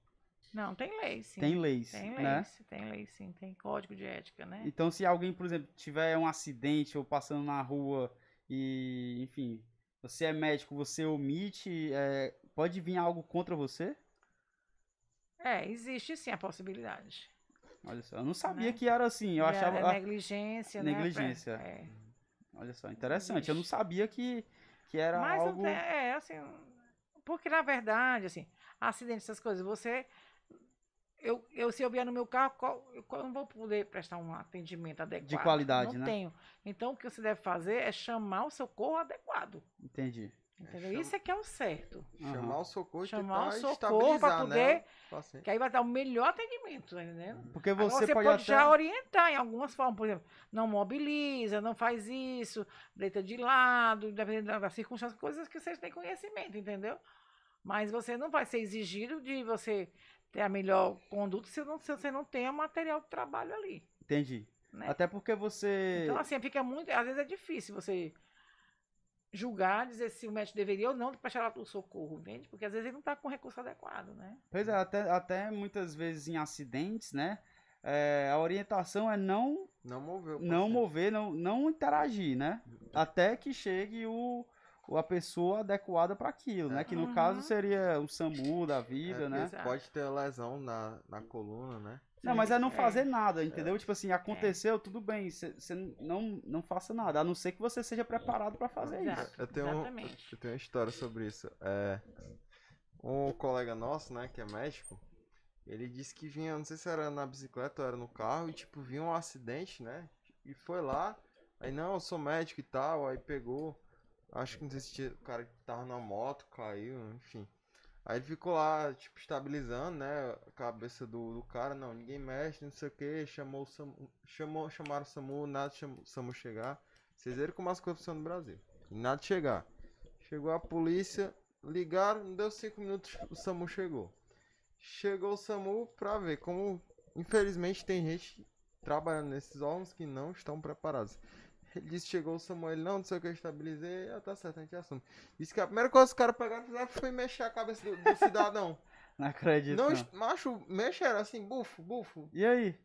C: Não, tem lei, sim.
A: Tem leis,
C: Tem lei,
A: né?
C: tem lei, sim. Tem código de ética, né?
A: Então, se alguém, por exemplo, tiver um acidente ou passando na rua e, enfim, você é médico, você omite, é, pode vir algo contra você?
C: É, existe sim a possibilidade.
A: Olha só, eu não sabia
C: Né?
A: que era assim, eu achava...
C: É negligência,
A: negligência.
C: né? É.
A: Olha só, interessante, eu não
C: Existe.
A: sabia que, que era
C: Mas
A: algo...
C: tem, é assim, porque na verdade, assim, acidente, essas coisas, você, eu, eu se eu vier no meu carro, qual- eu qual- eu não vou poder prestar um atendimento adequado.
A: qualidade,
C: não
A: né?
C: tenho. Então, o que você deve fazer é chamar o socorro adequado,
A: Entendi.
C: entendeu?
B: chama-
C: Isso é que é o certo.
B: Chamar o socorro
C: Chamar o socorro para
B: estabilizar,
C: poder,
B: né?
C: que aí vai dar o melhor atendimento, entendendo?
A: Porque
C: Agora,
A: você,
C: você
A: pode,
C: pode,
A: até...
C: já orientar em algumas formas, por exemplo, não mobiliza, não faz isso, deita de lado, dependendo da- das circunstâncias, coisas que vocês têm conhecimento, entendeu? Mas você não vai ser exigido de você ter a melhor conduta se, não, se você não tem o material de trabalho ali.
A: Entendi.
C: Né?
A: Até porque você...
C: Então, assim, fica muito. Às vezes é difícil você julgar, dizer se o médico deveria ou não prestar o socorro, entende? Porque às vezes ele não está com o recurso adequado, né?
A: Pois é, até, até muitas vezes em acidentes, né? é, a orientação é não,
B: Não moveu. o
A: não mover, não, não interagir, né? Até que chegue o- a pessoa adequada para aquilo, né? Que no
C: Uhum.
A: caso seria o SAMU da vida,
B: É,
A: né?
B: Pode ter lesão na, na coluna, né?
A: Não, mas é não
C: É.
A: fazer nada, entendeu? Tipo assim, aconteceu, tudo bem, você não, não faça nada, a não ser que você seja preparado para fazer isso.
C: Exato.
B: Eu tenho, um-
C: Exatamente.
B: eu tenho uma história sobre isso. É, um colega nosso, né, que é médico, ele disse que vinha, não sei se era na bicicleta ou era no carro, e tipo, vinha um acidente, né? E foi lá, aí não, eu sou médico e tal, aí pegou, acho que não sei se o cara que tava na moto, caiu, enfim. Aí ele ficou lá, tipo, estabilizando, né, a cabeça do, do cara, não, ninguém mexe, não sei o que, chamou o SAMU, chamou, chamaram o SAMU, nada chamou, o SAMU chegar. Vocês viram como as coisas funcionam no Brasil. Nada chegar. Chegou a polícia, ligaram, não deu cinco minutos, o SAMU chegou. Chegou o SAMU pra ver como, infelizmente, tem gente trabalhando nesses órgãos que não estão preparados. Ele disse que chegou o Samuel, não, não sei o que, eu estabilizei, ah, tá certo, a gente assume. Disse que a primeira coisa que os caras pegaram fizeram foi mexer a cabeça do, do cidadão.
A: Não acredito.
B: não,
A: Não,
B: macho, mexeram assim, bufo, bufo.
A: E aí?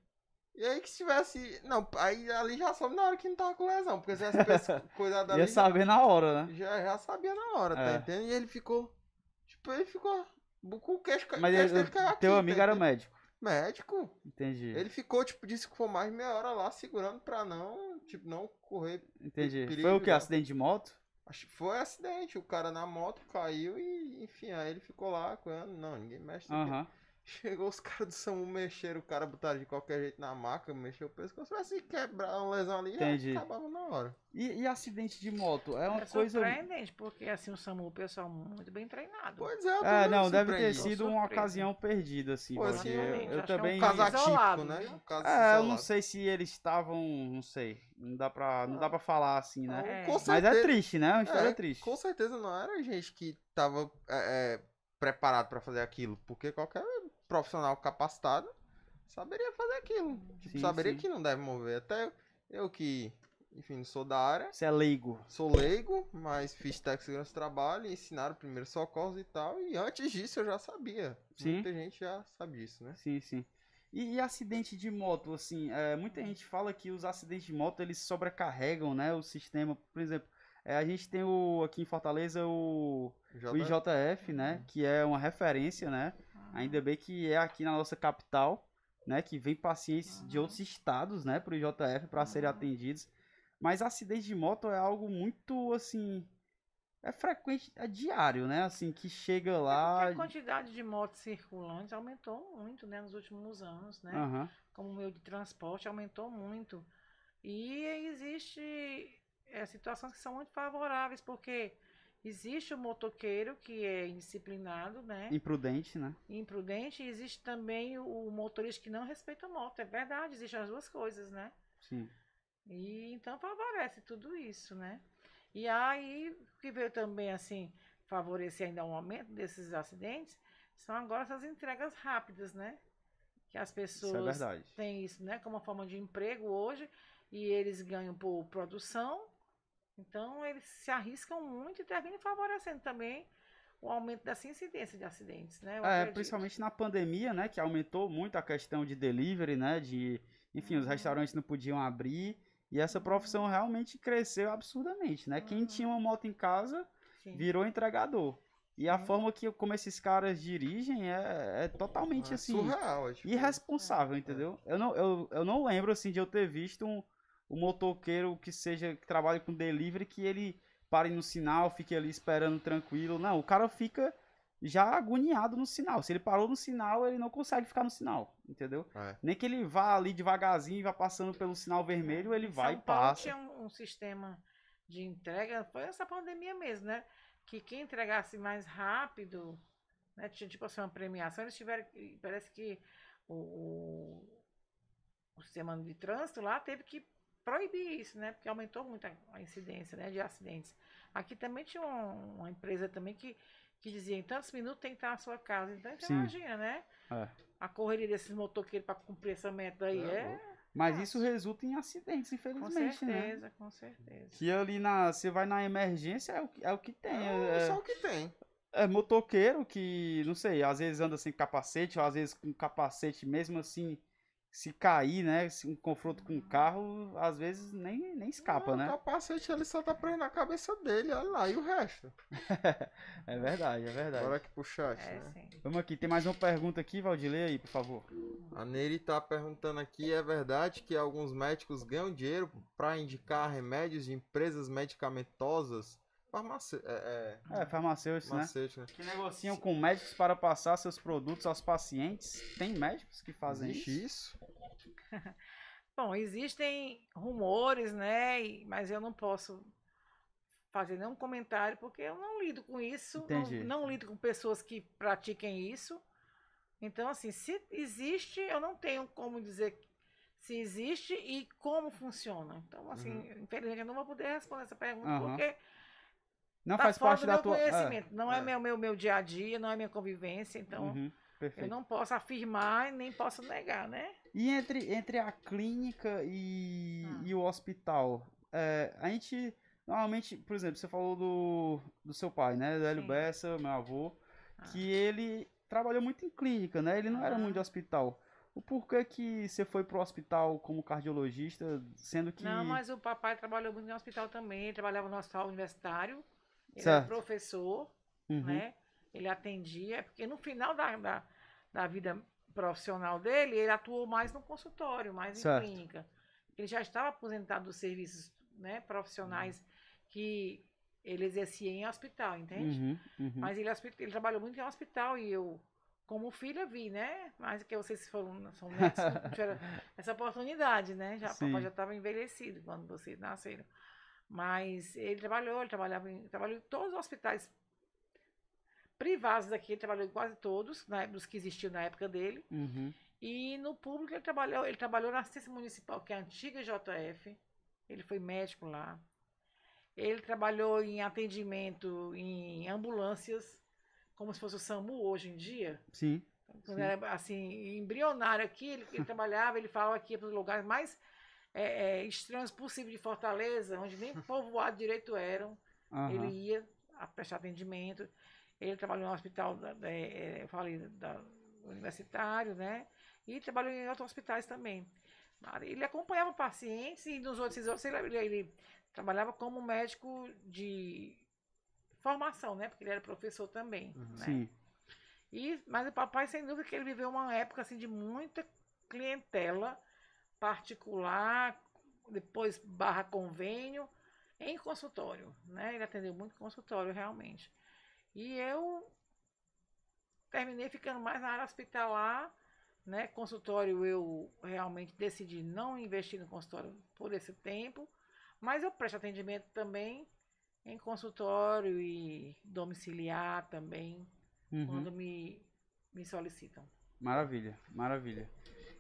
B: E aí que se tivesse. Não, aí ali já soube na hora que não tava com lesão, porque se tivesse cuidado ali.
A: Ia saber na hora, né?
B: Já, já sabia na hora, tá
A: É.
B: entendendo? E ele ficou. Tipo, ele ficou. Com o queixo
A: Mas
B: queixo
A: ele,
B: caiu aqui,
A: teu
B: tá
A: amigo era
B: entendendo?
A: médico.
B: Médico.
A: Entendi.
B: Ele ficou, tipo, disse que foi mais meia hora lá segurando pra não, tipo, não correr.
A: Entendi.
B: perigo,
A: Foi o que?
B: né?
A: Acidente de moto?
B: Acho que foi acidente. O cara na moto caiu e, enfim, aí ele ficou lá. Não, ninguém mexe. aqui. Chegou os caras do SAMU, mexeram o cara, botaram de qualquer jeito na maca, mexeu o pescoço. Mas se quebrar uma lesão ali,
A: Entendi.
B: acabava na hora.
A: E, e acidente de moto? É uma
C: É
A: coisa.
C: surpreendente, porque assim o SAMU, o pessoal muito bem treinado.
B: Pois é, eu
A: É,
B: também
A: não, deve ter sido uma
C: surpreso.
A: ocasião perdida, assim.
B: Pô,
A: porque
B: assim,
A: eu, eu
C: acho que é um
A: também.
B: Um caso atípico,
C: Isolado,
B: né? Um caso
A: É, eu não sei se eles estavam. Não sei. Não dá pra, não dá pra falar assim, né?
C: É.
B: Com
A: Mas
B: certeza,
A: é triste, né? É uma história
B: É,
A: triste.
B: Com certeza não era gente que tava é, é, preparado pra fazer aquilo, porque qualquer profissional capacitado saberia fazer aquilo. Tipo,
A: Sim,
B: saberia
A: sim.
B: que não deve mover. Até eu que, enfim, sou da área,
A: Você é leigo.
B: sou leigo, mas fiz técnico de segurança do trabalho, e ensinaram primeiros socorros e tal, e antes disso eu já sabia.
A: Sim.
B: Muita gente já sabe disso, né?
A: Sim, sim. E, e acidente de moto, assim, é, muita gente fala que os acidentes de moto eles sobrecarregam, né, o sistema. Por exemplo, é, a gente tem o aqui em Fortaleza o, o IJF, né, que é uma referência, né. Ainda bem que é aqui na nossa capital, né, que vem pacientes de outros estados, né, pro IJF para serem
C: Uhum.
A: atendidos. Mas acidente de moto é algo muito assim, é frequente, é diário, né, assim, que chega
C: É
A: lá.
C: porque a quantidade de motos circulantes aumentou muito, né, nos últimos anos, né?
A: Aham.
C: Como meio de transporte aumentou muito. E existe é, situações que são muito favoráveis, porque existe o motoqueiro que é indisciplinado, né?
A: Imprudente, né?
C: Imprudente, e existe também o, motorista que não respeita a moto. É verdade, existem as duas coisas, né?
A: Sim.
C: E então favorece tudo isso, né? E aí, o que veio também, assim, favorecer ainda o aumento desses acidentes, são agora essas entregas rápidas, né? Que as
A: Isso é
C: pessoas têm isso, né, como uma forma de emprego hoje, e eles ganham por produção, então eles se arriscam muito e terminam favorecendo também o aumento dessa incidência de acidentes, né? Eu
A: É,
C: acredito.
A: principalmente na pandemia, né, que aumentou muito a questão de delivery, né, de, enfim, os
C: Uhum.
A: restaurantes não podiam abrir e essa profissão realmente cresceu absurdamente, né? Quem
C: Uhum.
A: tinha uma moto em casa
C: Sim.
A: virou entregador. E a
C: Sim.
A: forma que como esses caras dirigem é, é totalmente
B: É
A: assim
B: surreal, é, tipo,
A: irresponsável, entendeu? Eu não, eu, eu não lembro assim de eu ter visto um, um motoqueiro que seja que trabalhe com delivery que ele pare no sinal, fique ali esperando tranquilo. Não, o cara fica já agoniado no sinal. Se ele parou no sinal, ele não consegue ficar no sinal, entendeu?
B: É.
A: Nem que ele vá ali devagarzinho e vá passando pelo sinal vermelho, ele
C: Em
A: vai e
C: São Paulo
A: passa.
C: tinha um, um sistema de entrega, foi essa pandemia mesmo, né? Que quem entregasse mais rápido, né? Tinha tipo assim, uma premiação, eles tiveram, que- parece que o, o, o sistema de trânsito lá teve que proibir isso, né? Porque aumentou muito a, incidência né, de acidentes. Aqui também tinha um- uma empresa também que, que dizia em tantos minutos tem que estar na sua casa. Então você
A: Sim.
C: imagina, né?
A: É.
C: A correria desses motoqueiros para cumprir essa meta aí
B: É
C: é,
A: Mas
C: Nossa.
A: isso resulta em acidentes,
C: com
A: infelizmente, né?
C: certeza, com certeza.
A: Que ali na. Você vai na emergência, é o que, é o que tem.
B: É,
A: é-
B: só o que tem.
A: É motoqueiro que, não sei, às vezes anda sem capacete, ou às vezes com capacete mesmo assim, se cair, né? Se um confronto com um carro, às vezes nem, nem escapa,
B: Não,
A: né?
B: O capacete ele só tá preso na cabeça dele, olha lá, e o resto?
A: É verdade, é verdade.
B: Bora aqui pro chat,
C: É,
B: né?
C: sim.
A: Vamos aqui, tem mais uma pergunta aqui, Valdir, lê aí, por favor.
B: A Nery tá perguntando aqui, é verdade que alguns médicos ganham dinheiro pra indicar remédios de empresas medicamentosas? Farmace... É, é,
A: É, farmacêuticos, né?
B: farmacêutica, né?
A: Que negociam com médicos para passar seus produtos aos pacientes. Tem médicos que fazem
B: Existe
A: isso?
B: isso?
C: Bom, existem rumores, né? Mas eu não posso fazer nenhum comentário porque eu não lido com isso. Não,
A: Entendi.
C: não lido com pessoas que pratiquem isso. Então, assim, se existe, eu não tenho como dizer se existe e como funciona. Então, assim, infelizmente, eu não vou poder responder essa pergunta
A: Aham.
C: porque
A: Não
C: tá
A: faz parte
C: do
A: da
C: meu
A: tua. é.
C: conhecimento. Não é,
B: é.
C: Meu, meu, meu dia a dia, não é minha convivência, então
A: Uhum,
C: eu não posso afirmar e nem posso negar, né?
A: E entre, entre a clínica e,
C: Ah.
A: e o hospital, é, a gente normalmente, por exemplo, você falou do, do seu pai, né? Do Hélio
C: Sim.
A: Bessa, meu avô,
C: Ah.
A: que ele trabalhou muito em clínica, né? Ele não era
C: Ah.
A: muito de hospital. O porquê que você foi pro hospital como cardiologista, sendo que.
C: Não, mas o papai trabalhou muito no hospital também, trabalhava no hospital universitário, ele
A: Certo.
C: era professor,
A: Uhum,
C: né? Ele atendia, porque no final da, da, da vida profissional dele, ele atuou mais no consultório, mais em
A: Certo.
C: clínica. Ele já estava aposentado dos serviços né, profissionais que ele exercia em hospital, entende?
A: uhum, uhum.
C: Mas ele, ele trabalhou muito em hospital e eu, como filha, vi, né? Mas que vocês foram, são tiveram essa oportunidade, né? Já,
A: Sim.
C: papai já estava envelhecido quando vocês nasceram. Mas ele trabalhou, ele trabalhava em, trabalhou em todos os hospitais privados daqui, ele trabalhou em quase todos, né, dos que existiam na época dele.
A: Uhum.
C: E no público ele trabalhou, ele trabalhou na assistência municipal, que é a antiga JF. Ele foi médico lá. Ele trabalhou em atendimento em ambulâncias, como se fosse o SAMU hoje em dia.
A: Sim.
C: Quando
A: Sim.
C: era assim, embrionário aqui, ele, ele trabalhava, ele falava aqui para os lugares mais é, é, estranhos possíveis de Fortaleza, onde nem povoado direito eram.
A: aham.
C: Ele ia a prestar atendimento. Ele trabalhou no hospital, da, da- eh, eu falei, da, universitário, né? E trabalhou em outros hospitais também. Ele acompanhava pacientes e nos outros, ele, ele- ele trabalhava como médico de formação, né? Porque ele era professor também,
B: Uhum.
C: né?
A: Sim.
C: E, mas o papai, sem dúvida, que ele viveu uma época assim, de muita clientela particular, depois barra convênio, em consultório. Né? Ele atendeu muito consultório, realmente. E eu terminei ficando mais na área hospitalar. Né? Consultório, eu realmente decidi não investir no consultório por esse tempo, mas eu presto atendimento também em consultório e domiciliar também
A: Uhum.
C: quando me, me solicitam.
A: Maravilha, maravilha.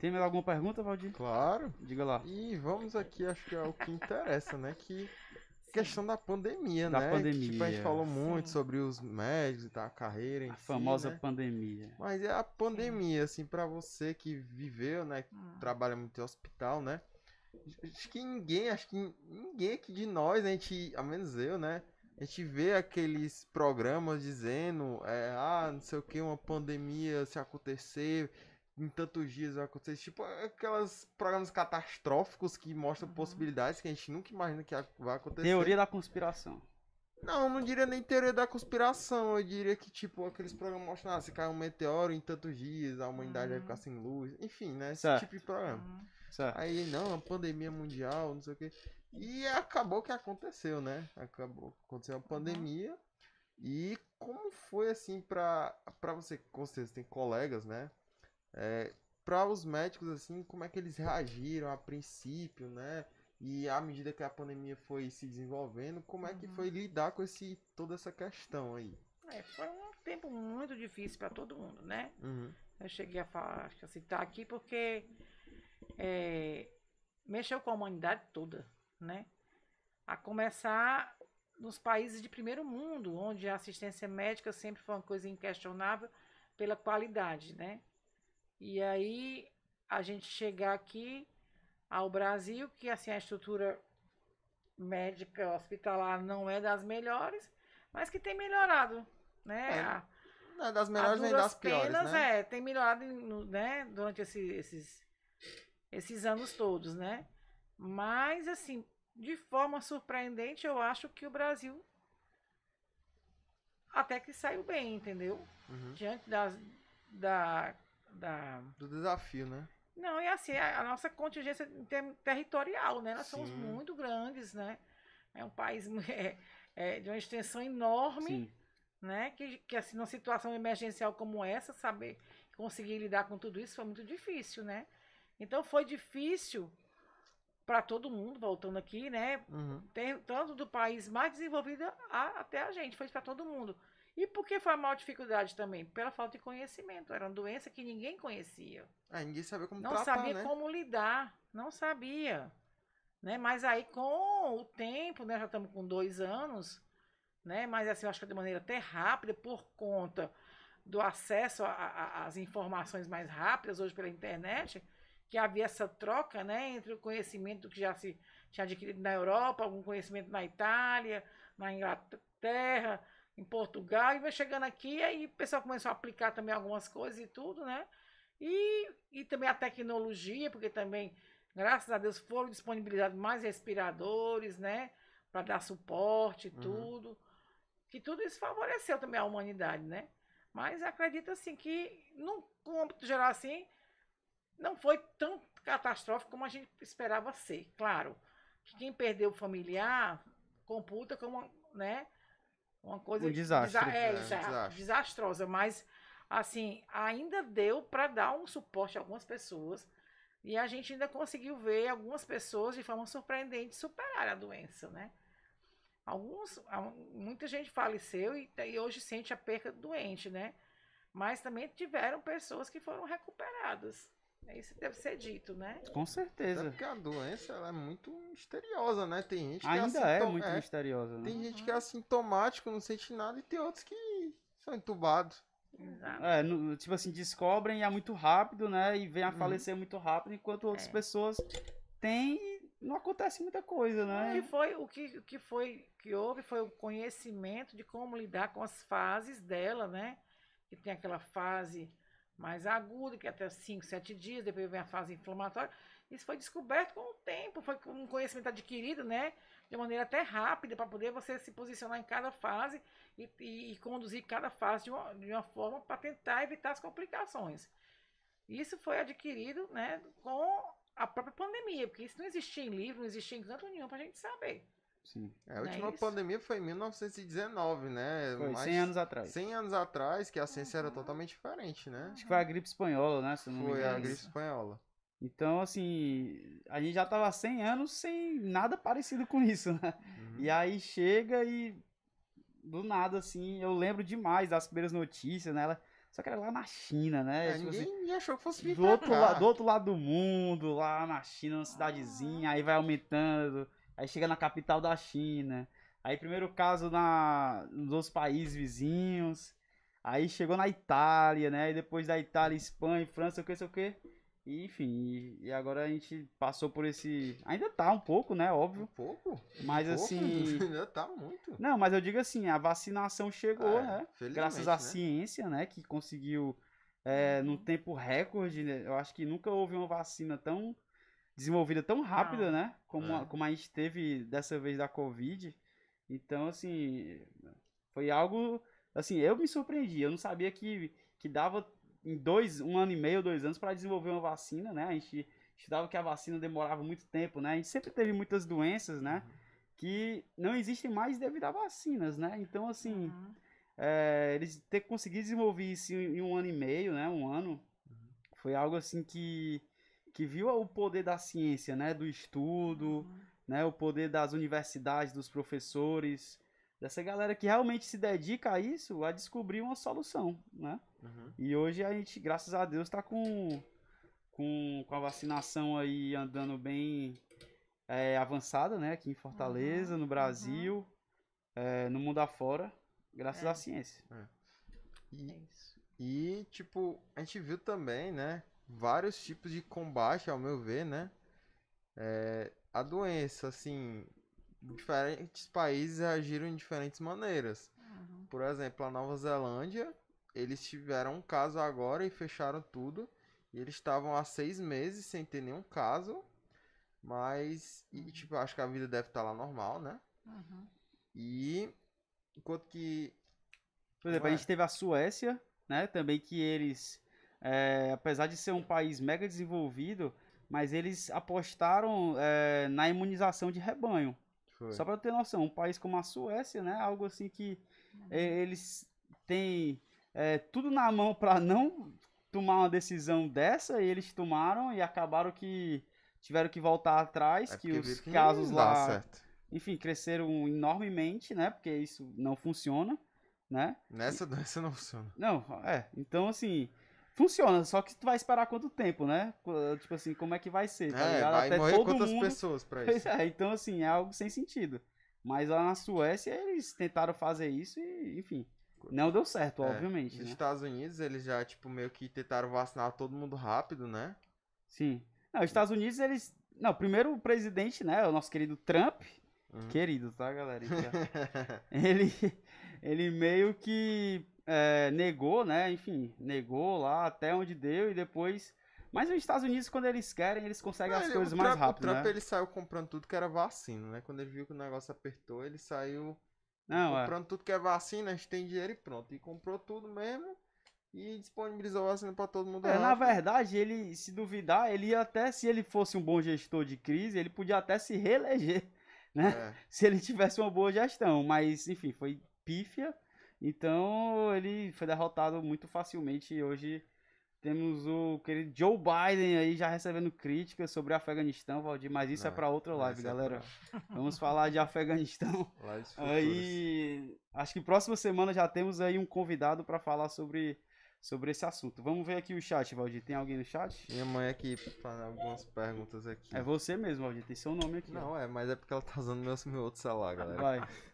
A: Tem mais alguma pergunta, Valdir?
B: Claro.
A: Diga lá.
B: E vamos aqui, acho que é o que interessa, né? Que questão da pandemia,
A: Da
B: né? Que, Tipo, a gente
A: pandemia.
B: falou muito
C: Sim.
B: sobre os médicos e tal, a carreira em
A: A
B: si,
A: famosa
B: né?
A: pandemia.
B: Mas é a pandemia, assim, pra você que viveu, né?
C: Hum.
B: Trabalha muito em hospital, né? Acho que ninguém, acho que ninguém aqui de nós, a gente, ao menos eu, né? A gente vê aqueles programas dizendo, é, ah, não sei o que, uma pandemia se acontecer, em tantos dias vai acontecer. Tipo, aquelas programas catastróficos que mostram
C: Uhum.
B: possibilidades que a gente nunca imagina que vai acontecer.
A: Teoria da conspiração.
B: Não, não diria nem teoria da conspiração. Eu diria que, tipo, aqueles programas mostram, ah, se cai um meteoro em tantos dias, a humanidade vai
C: Uhum.
B: ficar sem luz. Enfim, né? Esse
A: Certo.
B: tipo de programa.
C: Hum.
A: Certo.
B: Aí, não, a pandemia mundial, não sei o quê. E acabou que aconteceu, né? Acabou. Aconteceu a pandemia. E como foi, assim, pra, pra você, com certeza tem colegas, né? É, pra os médicos, assim, como é que eles reagiram a princípio, né? E à medida que a pandemia foi se desenvolvendo, como é que
C: Uhum.
B: foi lidar com esse, toda essa questão aí?
C: É, foi um tempo muito difícil para todo mundo, né?
B: Uhum.
C: Eu cheguei a falar, a citar aqui porque é, mexeu com a humanidade toda, né? A começar nos países de primeiro mundo, onde a assistência médica sempre foi uma coisa inquestionável pela qualidade, né? E aí a gente chegar aqui ao Brasil, que assim a estrutura médica hospitalar não é das melhores, mas que tem melhorado, né?
B: É,
C: A-
B: Não é das melhores nem das piores,
C: penas,
B: né?
C: é, tem melhorado né, durante esse- esses, esses anos todos, né? Mas, assim, de forma surpreendente, eu acho que o Brasil até que saiu bem, entendeu?
B: Uhum.
C: Diante das, da, da...
B: Do desafio, né?
C: Não, e assim, a, a nossa contingência termo territorial, né? Nós somos
B: Sim.
C: muito grandes, né? É um país é, é, de uma extensão enorme
A: Sim.
C: né? Que, que assim, numa situação emergencial como essa, saber conseguir lidar com tudo isso foi muito difícil, né? Então foi difícil para todo mundo, voltando aqui, né?
B: Uhum.
C: Tem, tanto do país mais desenvolvido a- até a gente, foi para todo mundo. E por que foi a maior dificuldade também? Pela falta de conhecimento. Era uma doença que ninguém conhecia.
B: É, ninguém sabia como
C: Não
B: tratar,
C: sabia
B: né?
C: como lidar. Não sabia. Né? Mas aí, com o tempo, né? Já estamos com dois anos, né? Mas assim, eu acho que de maneira até rápida, por conta do acesso às informações mais rápidas hoje pela internet, que havia essa troca, né, entre o conhecimento que já se tinha adquirido na Europa, algum conhecimento na Itália, na Inglaterra, em Portugal, e vai chegando aqui, aí o pessoal começou a aplicar também algumas coisas e tudo, né? E, e também a tecnologia, porque também, graças a Deus, foram disponibilizados mais respiradores, né? Para dar suporte e uhum. tudo. Que tudo isso favoreceu também a humanidade, né? Mas acredito assim que, no âmbito geral assim, não foi tão catastrófico como a gente esperava ser. Claro, que quem perdeu o familiar computa como, né? Uma coisa
A: um desastre.
C: Desa é, é, desastre. desastrosa, mas assim, ainda deu para dar um suporte a algumas pessoas e a gente ainda conseguiu ver algumas pessoas de forma surpreendente superar a doença, né? Alguns, muita gente faleceu e, e hoje sente a perca doente, né? Mas também tiveram pessoas que foram recuperadas. É isso deve ser dito, né?
A: Com certeza. É
B: porque a doença ela é muito misteriosa, né? Tem gente que
A: Ainda é, é muito é, misteriosa. Né?
B: Tem uhum. gente que é assintomático, não sente nada, e tem outros que são entubados.
A: Exato. É, no, tipo assim, descobrem e é muito rápido, né? E vem a uhum. falecer muito rápido, enquanto outras é. pessoas têm e não acontece muita coisa, né?
C: O que foi, o que, o que foi que houve foi o conhecimento de como lidar com as fases dela, né? Que tem aquela fase mais aguda, que é até 5, 7 dias, depois vem a fase inflamatória. Isso foi descoberto com o tempo, foi um conhecimento adquirido, né? De maneira até rápida, para poder você se posicionar em cada fase e, e, e conduzir cada fase de uma, de uma forma para tentar evitar as complicações. Isso foi adquirido né, com a própria pandemia, porque isso não existia em livro, não existia em canto nenhum para a gente saber.
B: Sim. É, a última é pandemia foi em 1919, né?
A: Foi, Mais 100 anos atrás.
B: 100 anos atrás, que a ciência uhum. era totalmente diferente, né?
A: Acho que foi a gripe espanhola, né?
B: foi a gripe espanhola.
A: Então, assim, a gente já tava há 100 anos sem nada parecido com isso, né? Uhum. E aí chega e do nada, assim, eu lembro demais das primeiras notícias, né? Ela, só que era lá na China, né?
B: É, tipo ninguém assim, achou que fosse
A: vir do outro, la, do outro lado do mundo, lá na China, uma cidadezinha, aí vai aumentando, aí chega na capital da China. Aí primeiro caso na, nos outros países vizinhos. Aí chegou na Itália, né? E depois da Itália, Espanha, França, o que, sei o que. E, enfim, e, agora a gente passou por esse. Ainda tá um pouco, né? Óbvio. Um
B: pouco?
A: Mas
B: um
A: assim.
B: Pouco, ainda tá muito.
A: Não, mas eu digo assim, a vacinação chegou, é, né? Graças à né? ciência, né? Que conseguiu, é, num tempo recorde, né? eu acho que nunca houve uma vacina tão desenvolvida tão rápida, Não. né? Como, é. a, como a gente teve dessa vez da Covid. Então, assim, foi algo. Assim, eu me surpreendi. Eu não sabia que, que dava em dois, um ano e meio, dois anos para desenvolver uma vacina, né? A gente estudava que a vacina demorava muito tempo, né? A gente sempre teve muitas doenças, né? Uhum. Que não existem mais devido a vacinas, né? Então, assim, uhum. é, eles ter conseguido desenvolver isso em um ano e meio, né? Um ano, uhum. foi algo assim que, que viu o poder da ciência, né? Do estudo, uhum. né? O poder das universidades, dos professores, dessa galera que realmente se dedica a isso, a descobrir uma solução, né? Uhum. E hoje a gente, graças a Deus, está com, com, com a vacinação aí andando bem é, avançada, né? Aqui em Fortaleza, uhum. no Brasil, uhum. é, no mundo afora, graças é. à ciência.
B: É. E, é e, tipo, a gente viu também, né? Vários tipos de combate, ao meu ver, né? É, a doença, assim, diferentes países reagiram de diferentes maneiras. Uhum. Por exemplo, a Nova Zelândia, eles tiveram um caso agora e fecharam tudo. E eles estavam há seis meses sem ter nenhum caso. Mas, e, uhum. tipo, acho que a vida deve estar lá normal, né? Uhum. E, enquanto que.
A: Por exemplo, a gente teve a Suécia, né? Também que eles, é, apesar de ser um país mega desenvolvido, mas eles apostaram é, na imunização de rebanho. Foi. Só para ter noção, um país como a Suécia, né? Algo assim que é, eles têm é, tudo na mão para não tomar uma decisão dessa, e eles tomaram e acabaram que tiveram que voltar atrás, é que os que casos lá, certo. enfim, cresceram enormemente, né? Porque isso não funciona, né?
B: Nessa doença não funciona.
A: Não, é. Então, assim, Funciona, só que tu vai esperar quanto tempo, né? Tipo assim, como é que vai ser?
B: Tá é, vai Até morrer todo quantas mundo... pessoas pra isso?
A: É, então assim, é algo sem sentido. Mas lá na Suécia eles tentaram fazer isso e, enfim, não deu certo,
B: É,
A: obviamente,
B: Nos
A: né?
B: Estados Unidos, eles já, tipo, meio que tentaram vacinar todo mundo rápido, né?
A: Sim. Não, os Estados Unidos, eles. Não, primeiro o presidente, né? O nosso querido Trump.
B: Uhum.
A: Querido, tá, galera? ele, ele meio que é, negou, né? Enfim, negou lá até onde deu e depois. Mas os Estados Unidos, quando eles querem, eles conseguem as
B: Ele-
A: coisas mais
B: Trump,
A: rápido,
B: O Trump,
A: né?
B: ele saiu comprando tudo que era vacina, né? Quando ele viu que o negócio apertou, ele saiu
A: Não, é.
B: comprando tudo que é vacina, a gente tem dinheiro e pronto. E comprou tudo mesmo e disponibilizou vacina pra todo mundo
A: É, na
B: rápido.
A: verdade, ele, se duvidar, ele ia até, se ele fosse um bom gestor de crise, ele podia até se reeleger, né?
B: É.
A: Se ele tivesse uma boa gestão. Mas, enfim, foi pífia. Então, ele foi derrotado muito facilmente. E hoje temos o querido Joe Biden aí já recebendo críticas sobre o Afeganistão, Valdir. Mas isso é
B: Não,
A: pra outra
B: não,
A: live,
B: é
A: galera. Vamos falar de Afeganistão.
B: Lives futuras.
A: Aí, acho que próxima semana já temos aí um convidado pra falar sobre, sobre esse assunto. Vamos ver aqui o chat, Valdir. Tem alguém no chat?
B: Minha mãe aqui fazendo algumas perguntas aqui.
A: É você mesmo, Valdir. Tem seu nome aqui. ó.
B: Não, é, mas é porque ela tá usando meu, meu outro celular, galera.
A: Vai.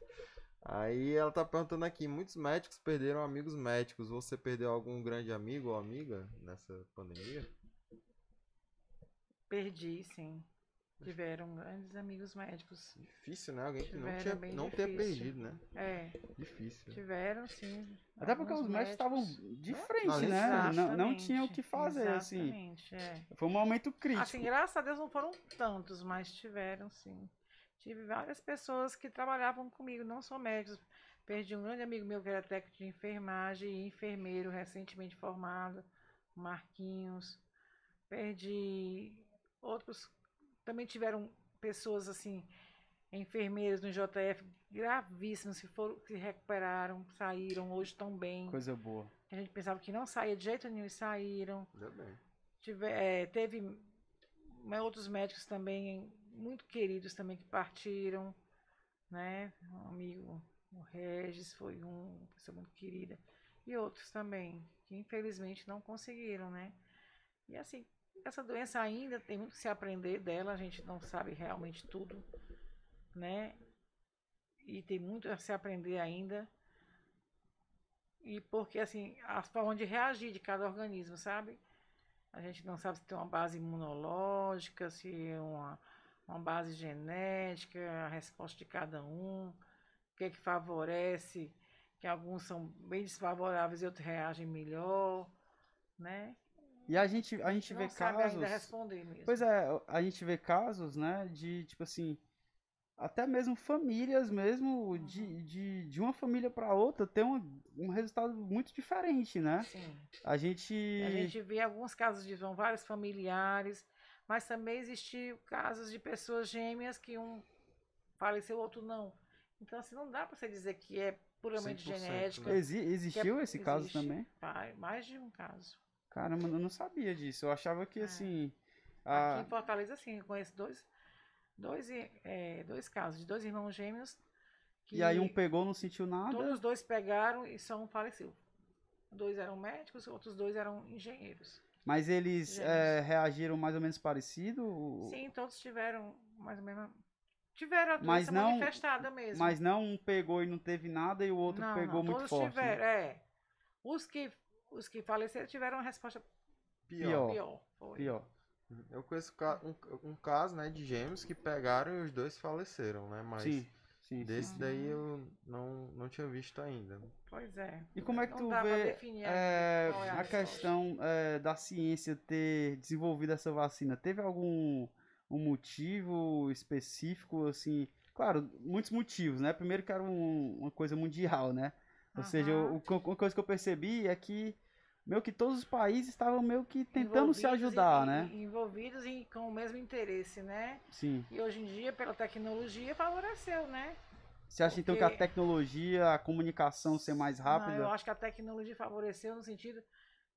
B: Aí ela tá perguntando aqui, muitos médicos perderam amigos médicos. Você perdeu algum grande amigo ou amiga nessa pandemia?
C: Perdi, sim. Tiveram grandes amigos médicos.
B: Difícil, né? Alguém que não, tinha, não ter perdido, né?
C: É,
B: Difícil.
C: tiveram, sim.
A: Até porque os médicos estavam de
B: Não,
A: frente, né? Não, não tinham o que fazer, assim.
C: É.
A: Foi um momento crítico.
C: Assim, graças a Deus não foram tantos, mas tiveram sim. Tive várias pessoas que trabalhavam comigo, não só médicos. Perdi um grande amigo meu que era técnico de enfermagem e enfermeiro recentemente formado, Marquinhos. Perdi outros. Também tiveram pessoas assim, enfermeiros no JF gravíssimos que foram, que recuperaram, saíram, hoje estão bem.
A: Coisa boa.
C: A gente pensava que não saía de jeito nenhum e saíram.
B: Ainda bem.
C: Tive, é, teve outros médicos também muito queridos também que partiram, né? Um amigo, o Regis foi um, uma pessoa muito querida. E outros também, que infelizmente não conseguiram, né? E assim, essa doença ainda tem muito que se aprender dela, a gente não sabe realmente tudo, né? E tem muito a se aprender ainda. E porque, assim, as formas de reagir de cada organismo, sabe? A gente não sabe se tem uma base imunológica, se é uma, uma base genética, a resposta de cada um, o que é que favorece, que alguns são bem desfavoráveis e outros reagem melhor, né?
A: E a gente, a gente
C: não
A: vê
C: sabe
A: casos.
C: ainda responder mesmo.
A: Pois é, a gente vê casos, né, de tipo assim, até mesmo famílias mesmo, de, de, de uma família para outra, ter um, um resultado muito diferente, né?
C: Sim.
A: A gente.
C: A gente vê alguns casos de são vários familiares, mas também existiu casos de pessoas gêmeas que um faleceu, o outro não. Então, assim, não dá para você dizer que é puramente
B: 100%,
C: genética.
B: né?
A: Exi- existiu esse caso
C: existe.
A: também?
C: Vai, mais de um caso.
A: Caramba, eu não sabia disso. Eu achava que
C: É.
A: assim.
C: Aqui em Fortaleza, sim, eu conheço dois, dois, é, dois casos de dois irmãos gêmeos que
A: E aí um pegou, não sentiu nada.
C: todos os dois pegaram e só um faleceu. Dois eram médicos, outros dois eram engenheiros.
A: Mas eles é, reagiram mais ou menos parecido?
C: Sim, todos tiveram mais ou menos. Tiveram a
A: Mas
C: doença
A: não-
C: manifestada mesmo.
A: Mas não um pegou e não teve nada e o outro
C: não,
A: pegou
C: não,
A: muito
C: todos
A: forte. né?
C: tiveram. É. Os que, os que faleceram tiveram uma resposta
A: Pior.
C: pior. foi.
A: Pior.
B: Eu conheço um, um caso, né, de gêmeos que pegaram e os dois faleceram, né? Mas
A: Sim, sim. sim.
B: desse daí eu não, não tinha visto ainda.
C: Pois é.
A: E como é que
C: Não
A: tu vê
C: definir
A: é,
C: qual é a
A: a questão é, da ciência ter desenvolvido essa vacina? Teve algum um motivo específico, assim? Claro, muitos motivos, né? Primeiro que era um- uma coisa mundial, né? Ou seja,
C: Aham.
A: o, o- uma coisa que eu percebi é que meio que todos os países estavam meio que tentando se ajudar,
C: e-
A: né?
C: Envolvidos em, com o mesmo interesse, né?
A: Sim.
C: E hoje em dia, pela tecnologia, favoreceu, né?
A: Você acha então que a
C: Porque-
A: tecnologia, a comunicação ser mais
C: Não,
A: rápida?
C: eu acho que a tecnologia favoreceu no sentido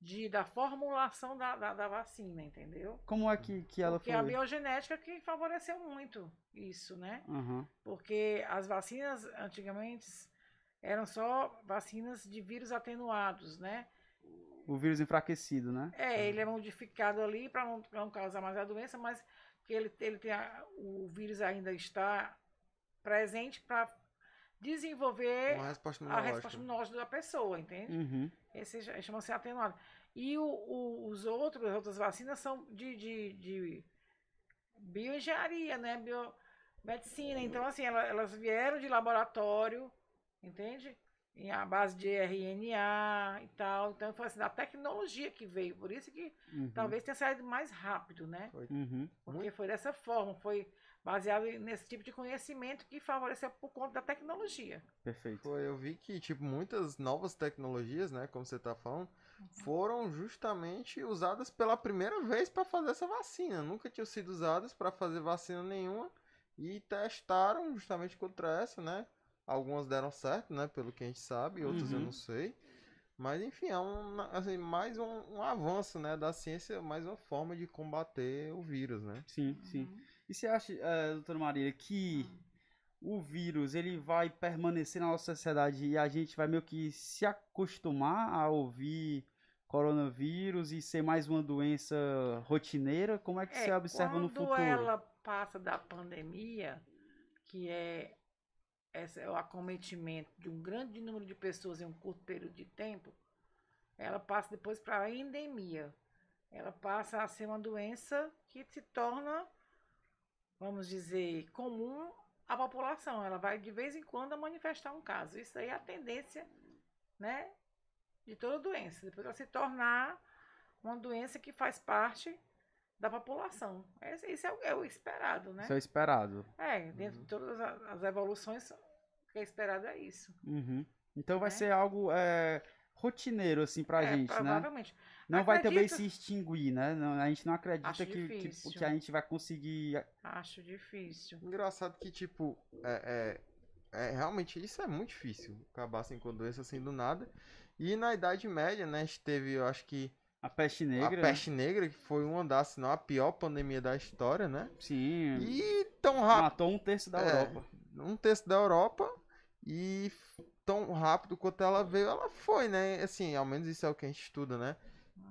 C: de, da formulação da, da, da vacina, entendeu?
A: Como é que, que ela
C: Porque
A: foi?
C: a biogenética que favoreceu muito isso, né?
A: Aham.
C: Porque as vacinas antigamente eram só vacinas de vírus atenuados, né?
A: O vírus enfraquecido, né?
C: É, ele é modificado ali para não, pra não causar mais a doença, mas que ele, ele tem a- o vírus ainda está presente para desenvolver
B: Uma resposta
C: a resposta imunológica da pessoa, entende?
A: Uhum.
C: Esse chama-se atenuado. E o, o- os outros, as outras vacinas são de, de, de bioengenharia, né? Biomedicina. Então, assim, ela- elas vieram de laboratório, entende? Em a base de RNA e tal. Então, foi assim, da tecnologia que veio. Por isso que
A: Uhum.
C: talvez tenha saído mais rápido, né?
A: Uhum.
C: Porque
B: Muito.
C: foi dessa forma, foi baseado nesse tipo de conhecimento que favoreceu por conta da tecnologia.
A: Perfeito.
B: Foi, eu vi que, tipo, muitas novas tecnologias, né, como você tá falando,
C: Uhum.
B: foram justamente usadas pela primeira vez para fazer essa vacina. Nunca tinham sido usadas para fazer vacina nenhuma e testaram justamente contra essa, né? Algumas deram certo, né, pelo que a gente sabe, outras eu
A: Uhum.
B: não sei. Mas enfim, é um, assim, mais um, um avanço, né, da ciência, mais uma forma de combater o vírus, né?
A: Sim, sim.
C: Uhum.
A: E você acha, eh, doutora Maria, que o vírus ele vai permanecer na nossa sociedade e a gente vai meio que se acostumar a ouvir coronavírus e ser mais uma doença rotineira? Como é que você observa no
C: quando
A: futuro?
C: ela passa da pandemia, que é, esse o acometimento de um grande número de pessoas em um curto período de tempo, ela passa depois para a endemia. Ela passa a ser uma doença que se torna, vamos dizer, comum à população. Ela vai de vez em quando manifestar um caso. Isso aí é a tendência, né, de toda doença. Depois ela se tornar uma doença que faz parte da população. Esse, isso é o, é o esperado, né?
A: Isso é o esperado.
C: É, dentro de todas as evoluções, o que é esperado é isso.
A: Uhum. Então vai
C: Né?
A: ser algo eh, rotineiro, assim, pra
C: é,
A: gente, né?
C: provavelmente.
A: Não vai também
C: Acredito-
A: se extinguir, né? Não, a gente não acredita
C: Acho
A: que, que,
C: difícil.
A: que a gente vai conseguir.
C: Acho difícil.
B: Engraçado que, tipo, é, é, é, realmente isso é muito difícil. Acabar assim com doença assim do nada. E na Idade Média, né, a gente teve, eu acho que
A: A peste negra.
B: a
A: né?
B: peste negra, que foi uma das, se não a pior pandemia da história, né?
A: Sim.
B: E tão rápido,
A: Matou um terço da
B: É.
A: Europa.
B: um terço da Europa, e tão rápido quanto ela veio, ela foi, né? Assim, ao menos isso é o que a gente estuda, né?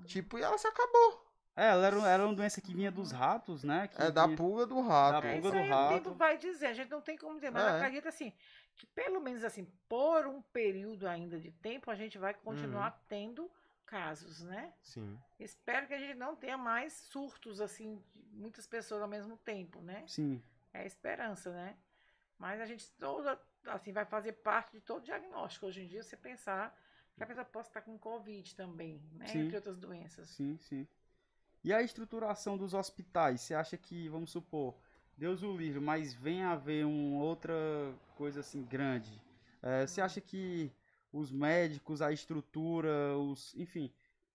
B: Tipo, e ela se acabou.
A: É, ela era, era uma doença que vinha dos ratos, né? Que
B: É da
A: vinha-
B: pulga do rato.
A: Da
C: É,
A: pulga
C: isso
A: do
C: aí o
A: rato.
C: tempo vai dizer, a gente não tem como dizer, mas
B: É.
C: eu acredito assim, que pelo menos assim, por um período ainda de tempo, a gente vai continuar
A: Uhum.
C: tendo casos, né?
B: Sim.
C: Espero que a gente não tenha mais surtos, assim, de muitas pessoas ao mesmo tempo, né?
A: Sim.
C: É a esperança, né? Mas a gente toda, assim, vai fazer parte de todo diagnóstico. Hoje em dia, você pensar que a pessoa pode estar com Covid também, né?
A: Sim.
C: Entre outras doenças.
A: Sim, sim. E a estruturação dos hospitais? Você acha que, vamos supor, Deus o livre, mas vem a haver uma outra coisa assim grande? É, você acha que os médicos, a estrutura, os, enfim,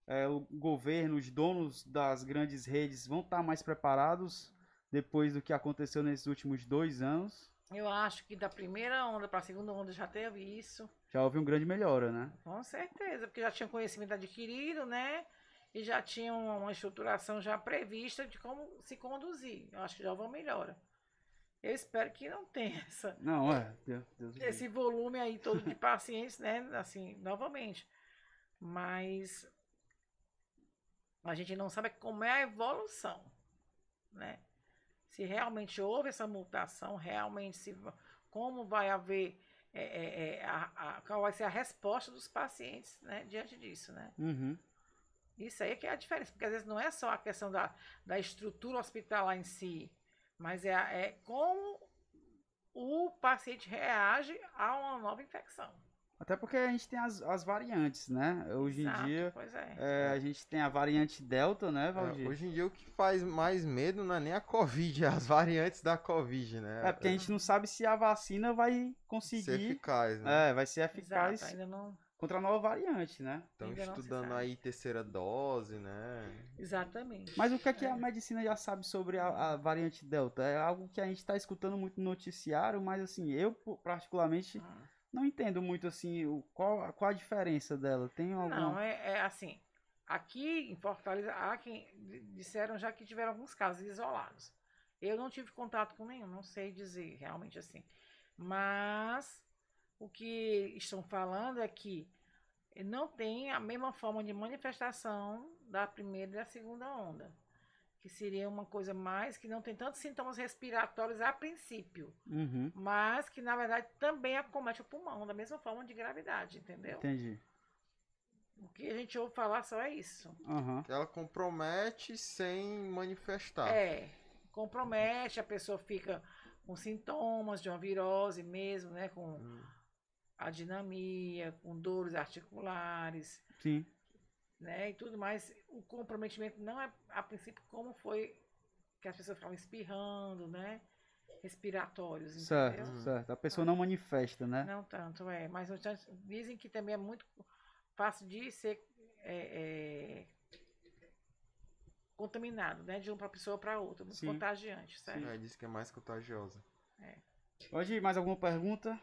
A: é, o governo, os donos das grandes redes vão estar mais preparados depois do que aconteceu nesses últimos dois anos?
C: Eu acho que da primeira onda para a segunda onda já teve isso.
A: Já houve uma grande melhora, né?
C: Com certeza, porque já tinha conhecimento adquirido, né? E já tinha uma uma estruturação já prevista de como se conduzir. Eu acho que já houve uma melhora. Eu espero que não tenha essa,
A: Não, é. Deus, Deus
C: esse volume aí todo de pacientes, né? Assim, novamente. Mas a gente não sabe como é a evolução, né? Se realmente houve essa mutação, realmente se como vai haver é, é, é, a, a- qual vai ser a resposta dos pacientes, né? Diante disso, né?
A: Uhum.
C: Isso aí que é a diferença, porque às vezes não é só a questão da, da estrutura hospitalar em si, mas é, é como o paciente reage a uma nova infecção.
A: Até porque a gente tem as, as variantes, né? Hoje
C: Exato,
A: em dia,
C: Pois é.
A: é, a gente tem a variante Delta, né,
B: É,
A: Valdir?
B: hoje em dia o que faz mais medo não é nem a Covid, é as variantes da Covid, né?
A: É, porque a gente não sabe se a vacina vai
B: ser
A: conseguir.
B: eficaz, né?
A: É, vai ser eficaz
C: Exato, ainda não.
A: Contra a nova variante, né?
B: Estão estudando aí terceira dose, né?
C: Exatamente.
A: Mas o que é que
C: É.
A: a medicina já sabe sobre a, a variante Delta? É algo que a gente está escutando muito no noticiário, mas assim, eu particularmente
C: Ah.
A: não entendo muito assim o, qual, qual a diferença dela. Tem alguma.
C: Não, é, é assim. Aqui em Fortaleza, há quem di- disseram já que tiveram alguns casos isolados. Eu não tive contato com nenhum, não sei dizer realmente assim. Mas o que estão falando é que não tem a mesma forma de manifestação da primeira e da segunda onda. que seria uma coisa mais que não tem tantos sintomas respiratórios a princípio,
A: Uhum.
C: mas que na verdade também acomete o pulmão, da mesma forma de gravidade, entendeu?
A: Entendi.
C: O que a gente ouve falar só é isso.
B: Que ela compromete sem manifestar.
C: É, compromete, a pessoa fica com sintomas de uma virose mesmo, né? Com
B: Hum.
C: A dinamia, com dores articulares,
A: Sim.
C: né? E tudo mais. O comprometimento não é, a princípio, como foi que as pessoas falam espirrando, né? Respiratórios,
A: Certo,
C: entendeu?
A: certo. A pessoa não manifesta, né?
C: Não tanto, é. Mas dizem que também é muito fácil de ser é, é, contaminado, né? De uma pessoa para outra, muito
A: Sim.
C: contagiante, certo?
B: É, diz que é mais contagiosa.
A: Hoje, mais alguma pergunta?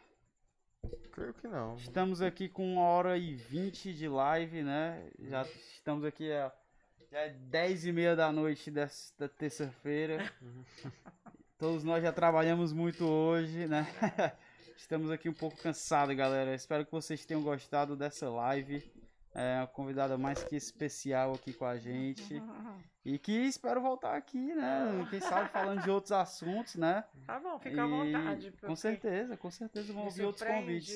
B: Creio que não.
A: Estamos aqui com uma hora e vinte de live, né? Já estamos aqui a já é 10 e meia da noite desta terça-feira. Todos nós já trabalhamos muito hoje, né? Estamos aqui um pouco cansados, galera. Espero que vocês tenham gostado dessa live. É uma convidada mais que especial aqui com a gente. E que espero voltar aqui, né? Quem sabe falando de outros assuntos, né?
C: Tá bom, fica à vontade.
A: Com certeza, com certeza vão ouvir outros convites.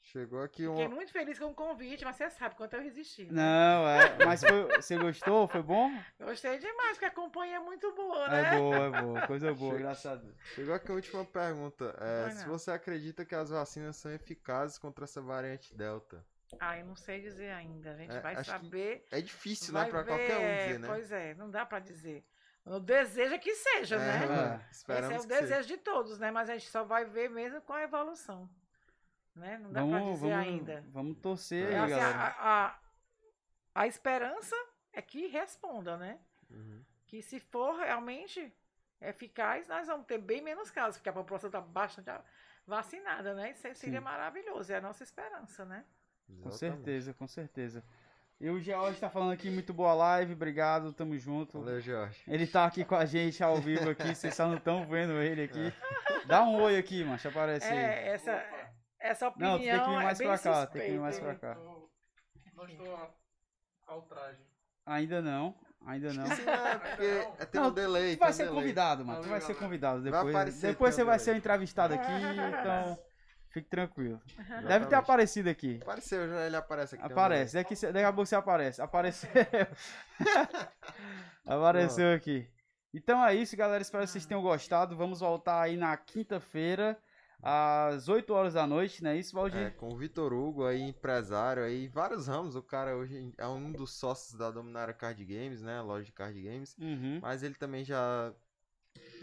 B: Chegou aqui
C: Fiquei
B: um.
C: muito feliz com o convite, mas você sabe quanto eu resisti. né?
A: Não, é. Mas foi- você gostou? Foi bom?
C: Gostei demais, porque a companhia é muito boa, né?
A: É boa, é boa. Coisa boa, Deus.
B: Chegou aqui a última pergunta. É, se você acredita que as vacinas são eficazes contra essa variante Delta.
C: Ah, eu não sei dizer ainda. A gente
B: É,
C: vai saber.
B: É difícil,
C: vai
B: né?
C: Ver,
B: qualquer um dizer, né?
C: Pois é, não dá pra dizer. O desejo é que seja,
B: É,
C: né?
A: É.
B: Esperamos
C: Esse é o
B: que seja.
C: desejo de todos, né? Mas a gente só vai ver mesmo com a evolução. Né? Não dá pra
A: Vamos,
C: dizer
A: vamos,
C: ainda.
A: vamos torcer
C: É,
A: aí,
C: assim,
A: galera.
C: a, a, a esperança é que responda, né?
B: Uhum.
C: Que se for realmente eficaz, nós vamos ter bem menos casos, porque a população está bastante vacinada, né? Isso seria
A: Sim.
C: maravilhoso, é a nossa esperança, né?
A: Com
B: Exatamente.
A: certeza, com certeza. E o George tá falando aqui, muito boa live, obrigado, tamo junto.
B: Valeu, Jorge.
A: Ele tá aqui com a gente ao vivo aqui, vocês só não estão vendo ele aqui. Dá um oi aqui, mancha, aparece aí.
C: É, essa, essa opinião
A: Não, tu tem que vir mais
C: é
A: pra cá,
C: suspeita,
A: tem que vir mais pra cá.
D: Não estou ao traje.
A: Ainda não, ainda não.
B: Esqueci, né? Porque é, tem
A: Não,
B: um delay.
A: Tu vai
B: tem um
A: ser
B: delay.
A: convidado, mano. Tu vai ser convidado
B: Vai
A: depois.
B: aparecer,
A: Depois você vai ser entrevistado aqui, então fique tranquilo. Deve ter
B: Exatamente.
A: aparecido aqui.
B: Apareceu, já ele aparece aqui. um
A: Aparece, daqui, daqui a pouco você aparece. Apareceu. Apareceu aqui. Então é isso, galera. Espero que vocês tenham gostado. Vamos voltar aí na quinta-feira, às 8 horas da noite, não é isso. Valdir?
B: É, com o Vitor Hugo aí, empresário aí, vários ramos. O cara hoje é um dos sócios da Dominara Card Games, né? Loja de card games.
A: Uhum.
B: Mas ele também já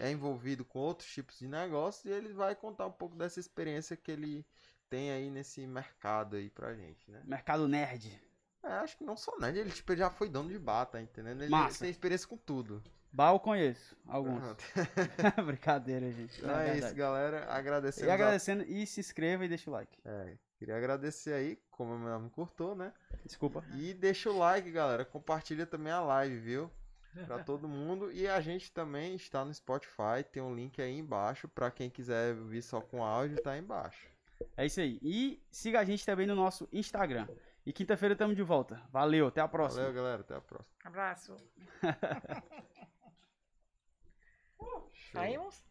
B: é envolvido com outros tipos de negócios e ele vai contar um pouco dessa experiência que ele tem aí nesse mercado aí pra gente, né?
A: Mercado Nerd.
B: É, acho que não só nerd, ele tipo, já foi dono de bar, tá entendendo? Ele
A: Massa.
B: tem experiência com tudo.
A: Bal eu conheço, alguns. Brincadeira, gente.
B: Então
A: não
B: é,
A: é
B: isso, galera. Agradecemos.
A: E
B: a-
A: agradecendo, e se inscreva e deixa o like.
B: É, queria agradecer aí, como meu nome curtou, né?
A: Desculpa.
B: E deixa o like, galera. Compartilha também a live, viu? Pra todo mundo. E a gente também está no Spotify. Tem um link aí embaixo. Pra quem quiser vir só com áudio, tá aí embaixo.
A: É isso aí. E siga a gente também no nosso Instagram. E quinta-feira estamos de volta. Valeu, até a próxima.
B: Valeu, galera. Até a próxima.
C: Abraço. Saímos?